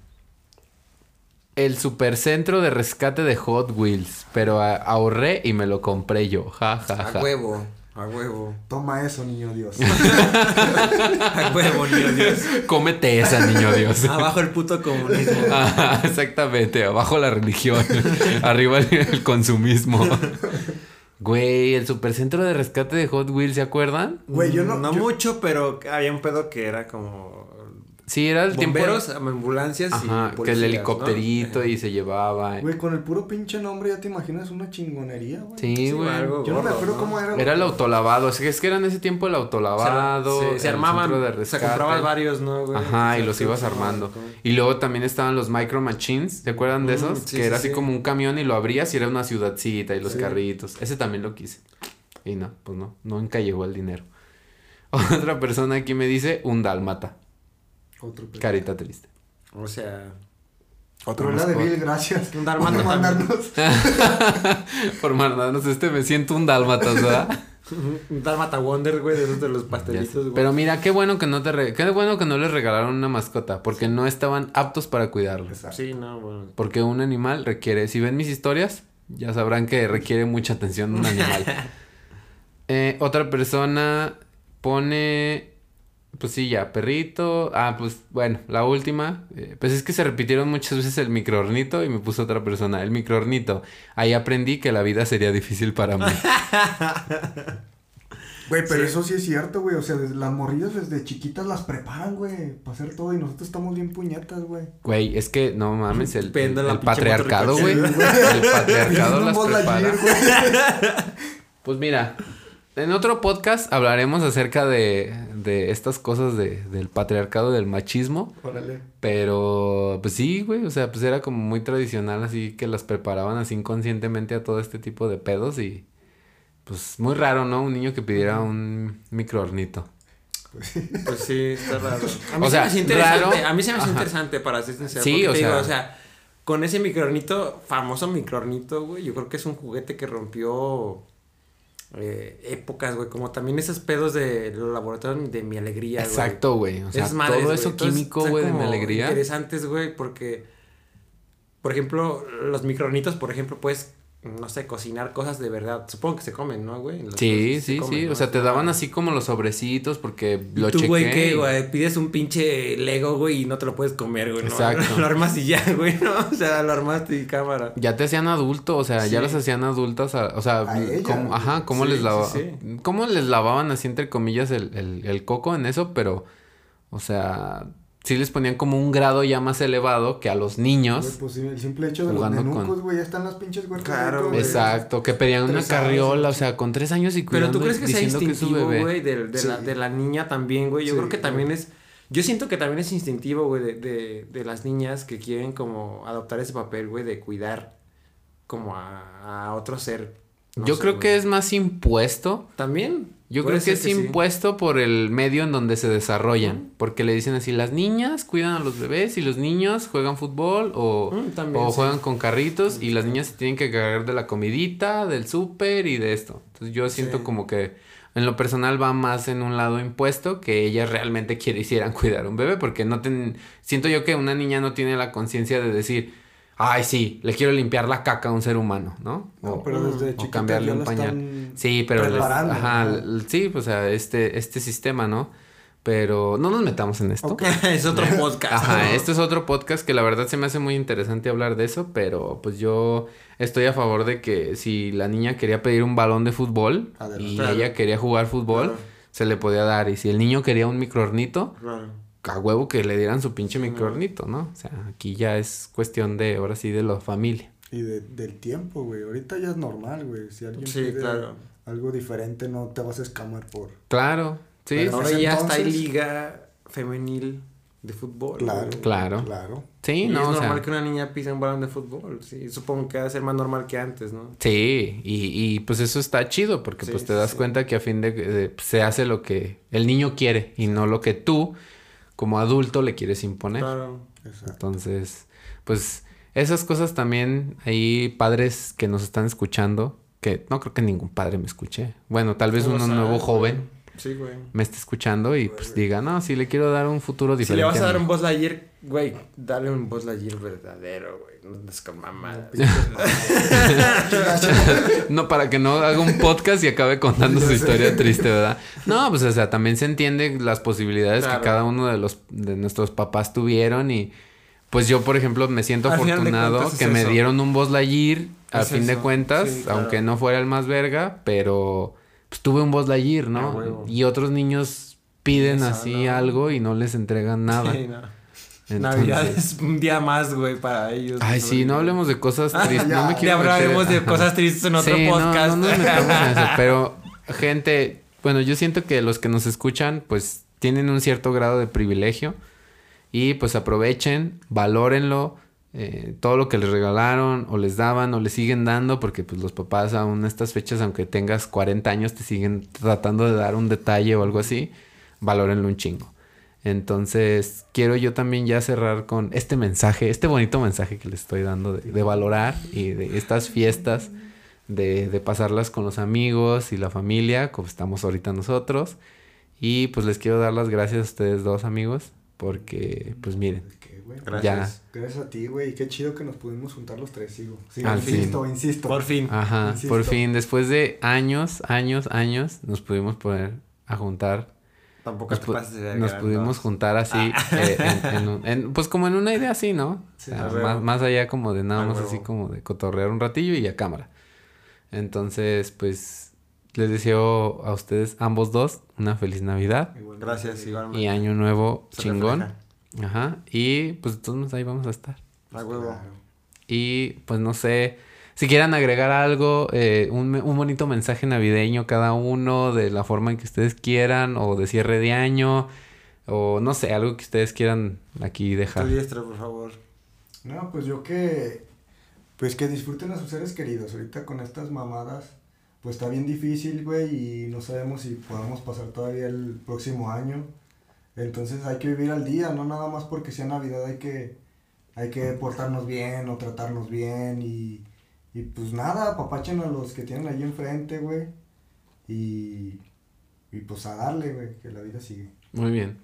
el supercentro de rescate de Hot Wheels, pero a- ahorré y me lo compré yo. Ja, ja, A ja. huevo, a huevo. Toma eso, niño Dios. A huevo, niño Dios. Cómete esa, niño Dios. Abajo el puto comunismo. Exactamente, abajo la religión, arriba el, el consumismo. Güey, el supercentro de rescate de Hot Wheels, ¿se acuerdan? Güey, yo no- No yo- mucho, pero había un pedo que era como. Sí, era el tiempo. Bomberos, ambulancias Ajá, y que el ¿no? helicópterito y se llevaba. Güey, con el puro pinche nombre ya te imaginas una chingonería, güey. Sí, güey. Yo no me acuerdo ¿no? cómo era. Era el autolavado, o sea, es que era en ese tiempo el autolavado. Se, se, el se armaban, se rescate. compraban varios, ¿no, güey? Ajá, y los ibas armando. Y luego también estaban los micro machines, ¿se acuerdan de Mm, esos? sí, que sí, era así sí. como un camión y lo abrías y era una ciudadcita y los Sí. carritos. Ese también lo quise. Y no, pues no, nunca llegó el dinero. Otra persona aquí me dice un dálmata. Otro pedo. Carita triste. O sea, Pero era de Bill, gracias. Un dálmata por mandarnos. Por mandarnos este me siento un dálmata, ¿verdad? un Dálmata Wonder, güey, de esos de los pastelitos, güey. Pero mira, qué bueno que no te re- qué bueno que no les regalaron una mascota, porque no estaban aptos para cuidarlos. Exacto. Sí, no, bueno. Porque un animal requiere, si ven mis historias, ya sabrán que requiere mucha atención un animal. Eh, otra persona pone, pues sí, ya, perrito. Ah, pues bueno, la última. eh, pues es que se repitieron muchas veces el microornito y me puso otra persona, el microornito. Ahí aprendí que la vida sería difícil para mí. Güey, pero Sí. eso sí es cierto, güey. O sea, desde las morrillas desde chiquitas las preparan, güey. Para hacer todo. Y nosotros estamos bien puñetas, güey. Güey, es que no mames, el, el patriarcado, güey. El patriarcado las prepara. Pues mira, en otro podcast hablaremos acerca de, de estas cosas de, del patriarcado, del machismo. Órale. Pero, pues sí, güey, o sea, pues era como muy tradicional, así que las preparaban así inconscientemente a todo este tipo de pedos y pues muy raro, ¿no? Un niño que pidiera un microornito. Pues sí, está raro. A mí O se sea, me hace interesante. raro. A mí se me hace Ajá. interesante, para ser sincero. Sí, o te digo, sea- o sea, con ese microornito, famoso microornito, güey, yo creo que es un juguete que rompió eh, épocas, güey. Como también esos pedos de los laboratorios de mi alegría, güey. Exacto, güey. O sea, madres, todo eso químico, güey, de mi alegría. Interesantes, güey, porque, por ejemplo, los microornitos, por ejemplo, puedes no sé, cocinar cosas de verdad. Supongo que se comen, ¿no, güey? Los- Sí, se sí, comen, sí. ¿no? O sea, te daban así como los sobrecitos porque lo ¿Y tú, chequé. güey, qué, güey? Pides un pinche Lego, güey, y no te lo puedes comer, güey. ¿no? Exacto. Lo armas y ya, güey, ¿no? O sea, lo armaste y cámara. Ya te hacían adulto, o sea, ya las hacían adultas, a- o sea, A ella, ¿cómo, ajá, cómo Sí, les sí, lavaban, sí. cómo les lavaban así entre comillas el, el, el coco en eso, pero, o sea, sí les ponían como un grado ya más elevado que a los niños. pues sí, el simple hecho de los jugando con- nenucos, güey, ya están las pinches huertas. Claro, güey. Exacto, que pedían una años, carriola, o sea, con tres años y Pero cuidando tú crees que sea diciendo que es su instintivo, bebé. güey, de, de, la, de la niña también, güey. Yo Sí, creo que también es. Yo siento que también es instintivo, güey, de, de, de las niñas que quieren como adoptar ese papel, güey, de cuidar como a, a otro ser. No Yo sé, creo güey. que es más impuesto. También. Yo puede creo que es impuesto por el medio en donde se desarrollan. Porque le dicen así, las niñas cuidan a los bebés y los niños juegan fútbol o, Mm, también, o sí. juegan con carritos y las niñas se tienen que cargar de la comidita, del súper y de esto. Entonces yo siento como que en lo personal va más en un lado impuesto que ellas realmente quisieran cuidar a un bebé porque no ten... Siento yo que una niña no tiene la conciencia de decir, ay sí, le quiero limpiar la caca a un ser humano, ¿no? No, O- pero desde o chiquita cambiarle un la pañal. Sí, pero les- ajá, ¿no? sí, pues, o sea, este, este sistema, ¿no? Pero no nos metamos en esto. Ok. es otro podcast. Ajá, ¿no? este es otro podcast que la verdad se me hace muy interesante hablar de eso, pero pues yo estoy a favor de que si la niña quería pedir un balón de fútbol Adelante. y Claro. ella quería jugar fútbol, Claro. se le podía dar. Y si el niño quería un microornito, Claro. A huevo que le dieran su pinche microornito, ¿no? O sea, aquí ya es cuestión de, ahora sí, de la familia. Y de, del tiempo, güey. Ahorita ya es normal, güey. Si alguien Sí, pide claro. algo diferente, no te vas a escamar por. Claro, sí, Pero sí, Ahora ya está hay entonces- liga femenil de fútbol. Claro. güey. Claro. Claro. sí, Y no, es o sea, normal que una niña pise un balón de fútbol. Sí, supongo que va a ser más normal que antes, ¿no? Sí, y, y pues eso está chido porque Sí, pues te das sí. cuenta que a fin de, de- se hace lo que el niño quiere y no lo que tú como adulto le quieres imponer. Claro. Exacto. Entonces, pues esas cosas también hay padres que nos están escuchando, que no creo que ningún padre me escuche. Bueno, tal vez uno sabes, nuevo joven Sí, güey. me esté escuchando y pues diga, no, si le quiero dar un futuro Si diferente. le vas a dar un hijo". Buzz Lightyear, güey, dale un Buzz Lightyear verdadero, güey. No andes con mamadas. No, para que no haga un podcast y acabe contando su historia triste, ¿verdad? No, pues o sea, también se entiende las posibilidades Claro. que cada uno de los de nuestros papás tuvieron y pues yo, por ejemplo, me siento afortunado cuentas es que me eso. dieron un Buzz Lightyear al Es fin de cuentas, Sí, claro. aunque no fuera el más verga, pero pues tuve un Buzz Lightyear, ¿no? huevo. Y otros niños piden así ¿no? algo y no les entregan nada. Sí, no. Entonces- Navidad es un día más, güey, para ellos. Ay, sí, no hablemos de cosas tristes. No me quiero Ya hablaremos meter- de cosas tristes en otro Sí, no, podcast. No, nos metamos en eso, pero gente, bueno, yo siento que los que nos escuchan, pues tienen un cierto grado de privilegio y pues aprovechen, valórenlo, eh, todo lo que les regalaron o les daban o les siguen dando, porque pues los papás aún en estas fechas, aunque tengas 40 años, te siguen tratando de dar un detalle o algo así, valórenlo un chingo. Entonces, quiero yo también ya cerrar con este mensaje, este bonito mensaje que les estoy dando de, valorar y de estas fiestas, de, de pasarlas con los amigos y la familia, como estamos ahorita nosotros. Y pues les quiero dar las gracias a ustedes dos amigos, porque pues miren, ¿Qué, güey? Gracias. Gracias a ti, güey. Y qué chido que nos pudimos juntar los tres, sigo. Sí, Al insisto, insisto. Por fin. ajá, Insisto. por fin, después de años, años, años, nos pudimos poner a juntar Tampoco nos, te pu- pases de nos pudimos juntar así, eh, en- en un- en- pues como en una idea así, ¿no? Sí, O sea, más, más allá como de nada más así como de cotorrear un ratillo y a cámara. Entonces, pues les deseo a ustedes ambos dos una feliz Navidad Igualmente, Gracias, igualmente. y año nuevo Se chingón. refleja. Ajá. Y pues modos ahí vamos a estar. A huevo. Claro. Y pues no sé, si quieran agregar algo, eh, un, un bonito mensaje navideño cada uno, de la forma en que ustedes quieran, o de cierre de año, o no sé, algo que ustedes quieran aquí Tu dejar. diestra, por favor. No, pues yo que. Pues que disfruten a sus seres queridos. Ahorita con estas mamadas, pues está bien difícil, güey, y no sabemos si podamos pasar todavía el próximo año. Entonces hay que vivir al día, no nada más porque sea Navidad, hay que, hay que portarnos bien o tratarnos bien y, y pues nada, apapachen a los que tienen ahí enfrente, güey. Y, y pues a darle, güey, que la vida sigue. Muy bien.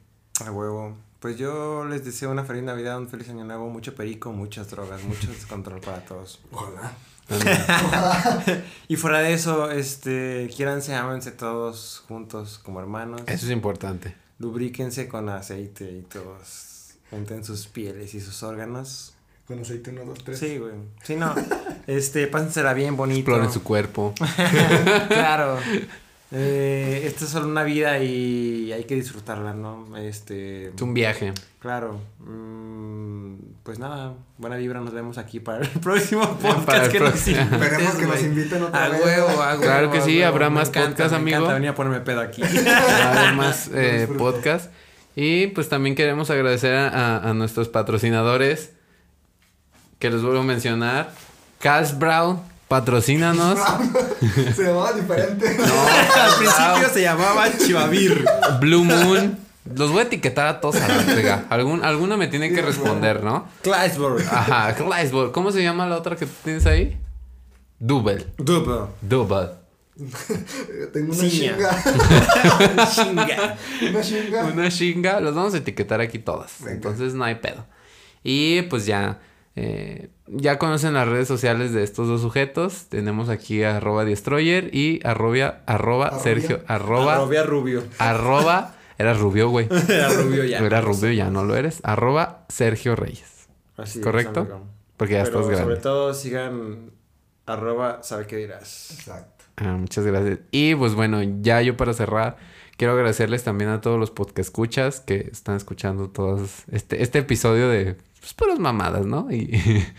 A huevo. pues yo les deseo una feliz Navidad, un feliz año nuevo, mucho perico, muchas drogas, mucho descontrol para todos. Ojalá. Y fuera de eso, este, quiéranse, ámense todos juntos como hermanos. Eso es importante. Lubríquense con aceite y todos. Junten sus pieles y sus órganos. Con aceite 1, 2, 3. Sí, güey. Sí, no. Este, pásensela bien bonito. Exploren su cuerpo. claro. Eh, esta es solo una vida y hay que disfrutarla, ¿no? Este. Es un viaje. Claro. Mm, pues nada, buena vibra, nos vemos aquí para el próximo podcast Para el que nos invites, Esperemos que nos inviten otra A vez. huevo, a huevo. Claro que a sí, huevo. habrá más encanta, podcast, me amigo. encanta venir a ponerme pedo aquí. Además, eh, disfruto. podcast. Y pues también queremos agradecer a, a- a nuestros patrocinadores. Que les vuelvo a mencionar. Cash Brown, patrocínanos. Se llamaba diferente. Al principio se llamaba Chivavir. Blue Moon. Los voy a etiquetar a todos a la verga. Algún, alguno me tiene que responder, ¿no? Clydesburg. Ajá, Clydesburg. ¿Cómo se llama la otra que tienes ahí? Double. Double. Double. Tengo una chinga. Chinga. Una chinga. Una chinga. Los vamos a etiquetar aquí todas. Venga. Entonces no hay pedo. Y pues ya. Eh, ya conocen las redes sociales de estos dos sujetos. Tenemos aquí a arroba destroyer y arroba, arroba Arrobia. Sergio. Arroba. Arrobia Rubio. Arroba. Era rubio, güey. Era Rubio ya. Era rubio, ya no lo eres. Arroba Sergio Reyes. Así es, ¿Correcto? Porque ya Pero estás grande. sobre todo sigan arroba sabe qué dirás. Exacto. Ah, muchas gracias. Y pues bueno, ya yo para cerrar, quiero agradecerles también a todos los podcast escuchas que están escuchando todos este, este episodio de pues, puras mamadas, ¿no? Y,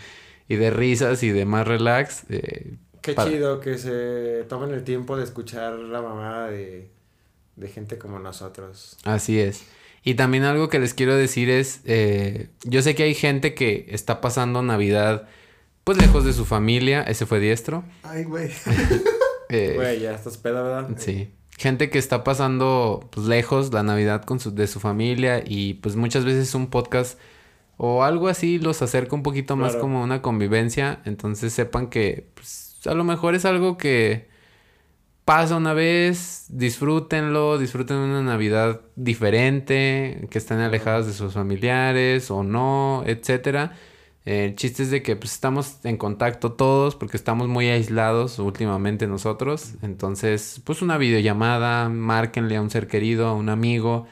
y de risas y de más relax. eh, Qué para- chido que se tomen el tiempo de escuchar la mamada de, de gente como nosotros. Así es. Y también algo que les quiero decir es, eh, yo sé que hay gente que está pasando Navidad pues lejos de su familia, ese fue diestro. Ay, güey. Eh, Güey, ya estás peda, ¿verdad? Sí. Gente que está pasando pues, lejos la Navidad con su, de su familia y pues muchas veces un podcast o algo así los acerca un poquito más como una convivencia. Entonces sepan que pues, a lo mejor es algo que pasa una vez, disfrútenlo, disfruten una Navidad diferente, que estén alejadas de sus familiares o no, etcétera. Eh, El chiste es de que pues, estamos en contacto todos porque estamos muy aislados últimamente nosotros. Entonces, pues una videollamada, márquenle a un ser querido, a un amigo,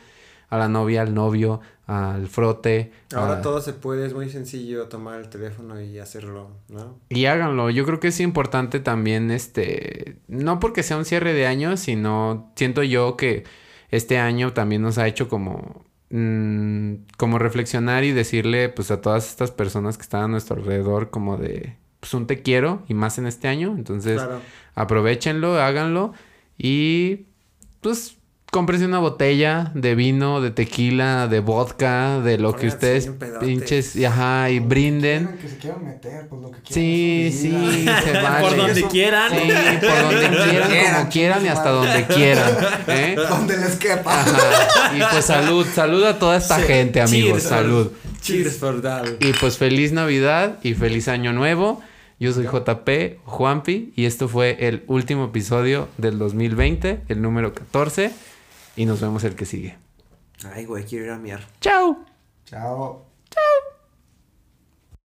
a la novia, al novio, al frote. Ahora a- todo se puede, es muy sencillo tomar el teléfono y hacerlo, ¿no? Y háganlo. Yo creo que es importante también, este, no porque sea un cierre de año, sino siento yo que este año también nos ha hecho como, mm, como reflexionar y decirle, pues, a todas estas personas que están a nuestro alrededor, como de, pues, un te quiero y más en este año. Entonces, Claro. aprovechenlo, háganlo y, pues, cómprense una botella de vino, de tequila, de vodka, de lo que ustedes pinches, y ajá, y brinden. Que se quieran meter, pues lo que quieran. Sí, sí, se vale. Por donde quieran. Sí, por donde quieran, como quieran y hasta donde quieran. ¿eh? Donde les quepa. Ajá. Y pues salud, salud a toda esta gente, amigos, Cheers, salud. Cheers for that. Y pues feliz Navidad y feliz Año Nuevo. Yo soy JP Juanpi y esto fue el último episodio del 2020, el número 14. Y nos vemos el que sigue. Ay, güey, quiero ir a miar. Chao. Chao. Chao.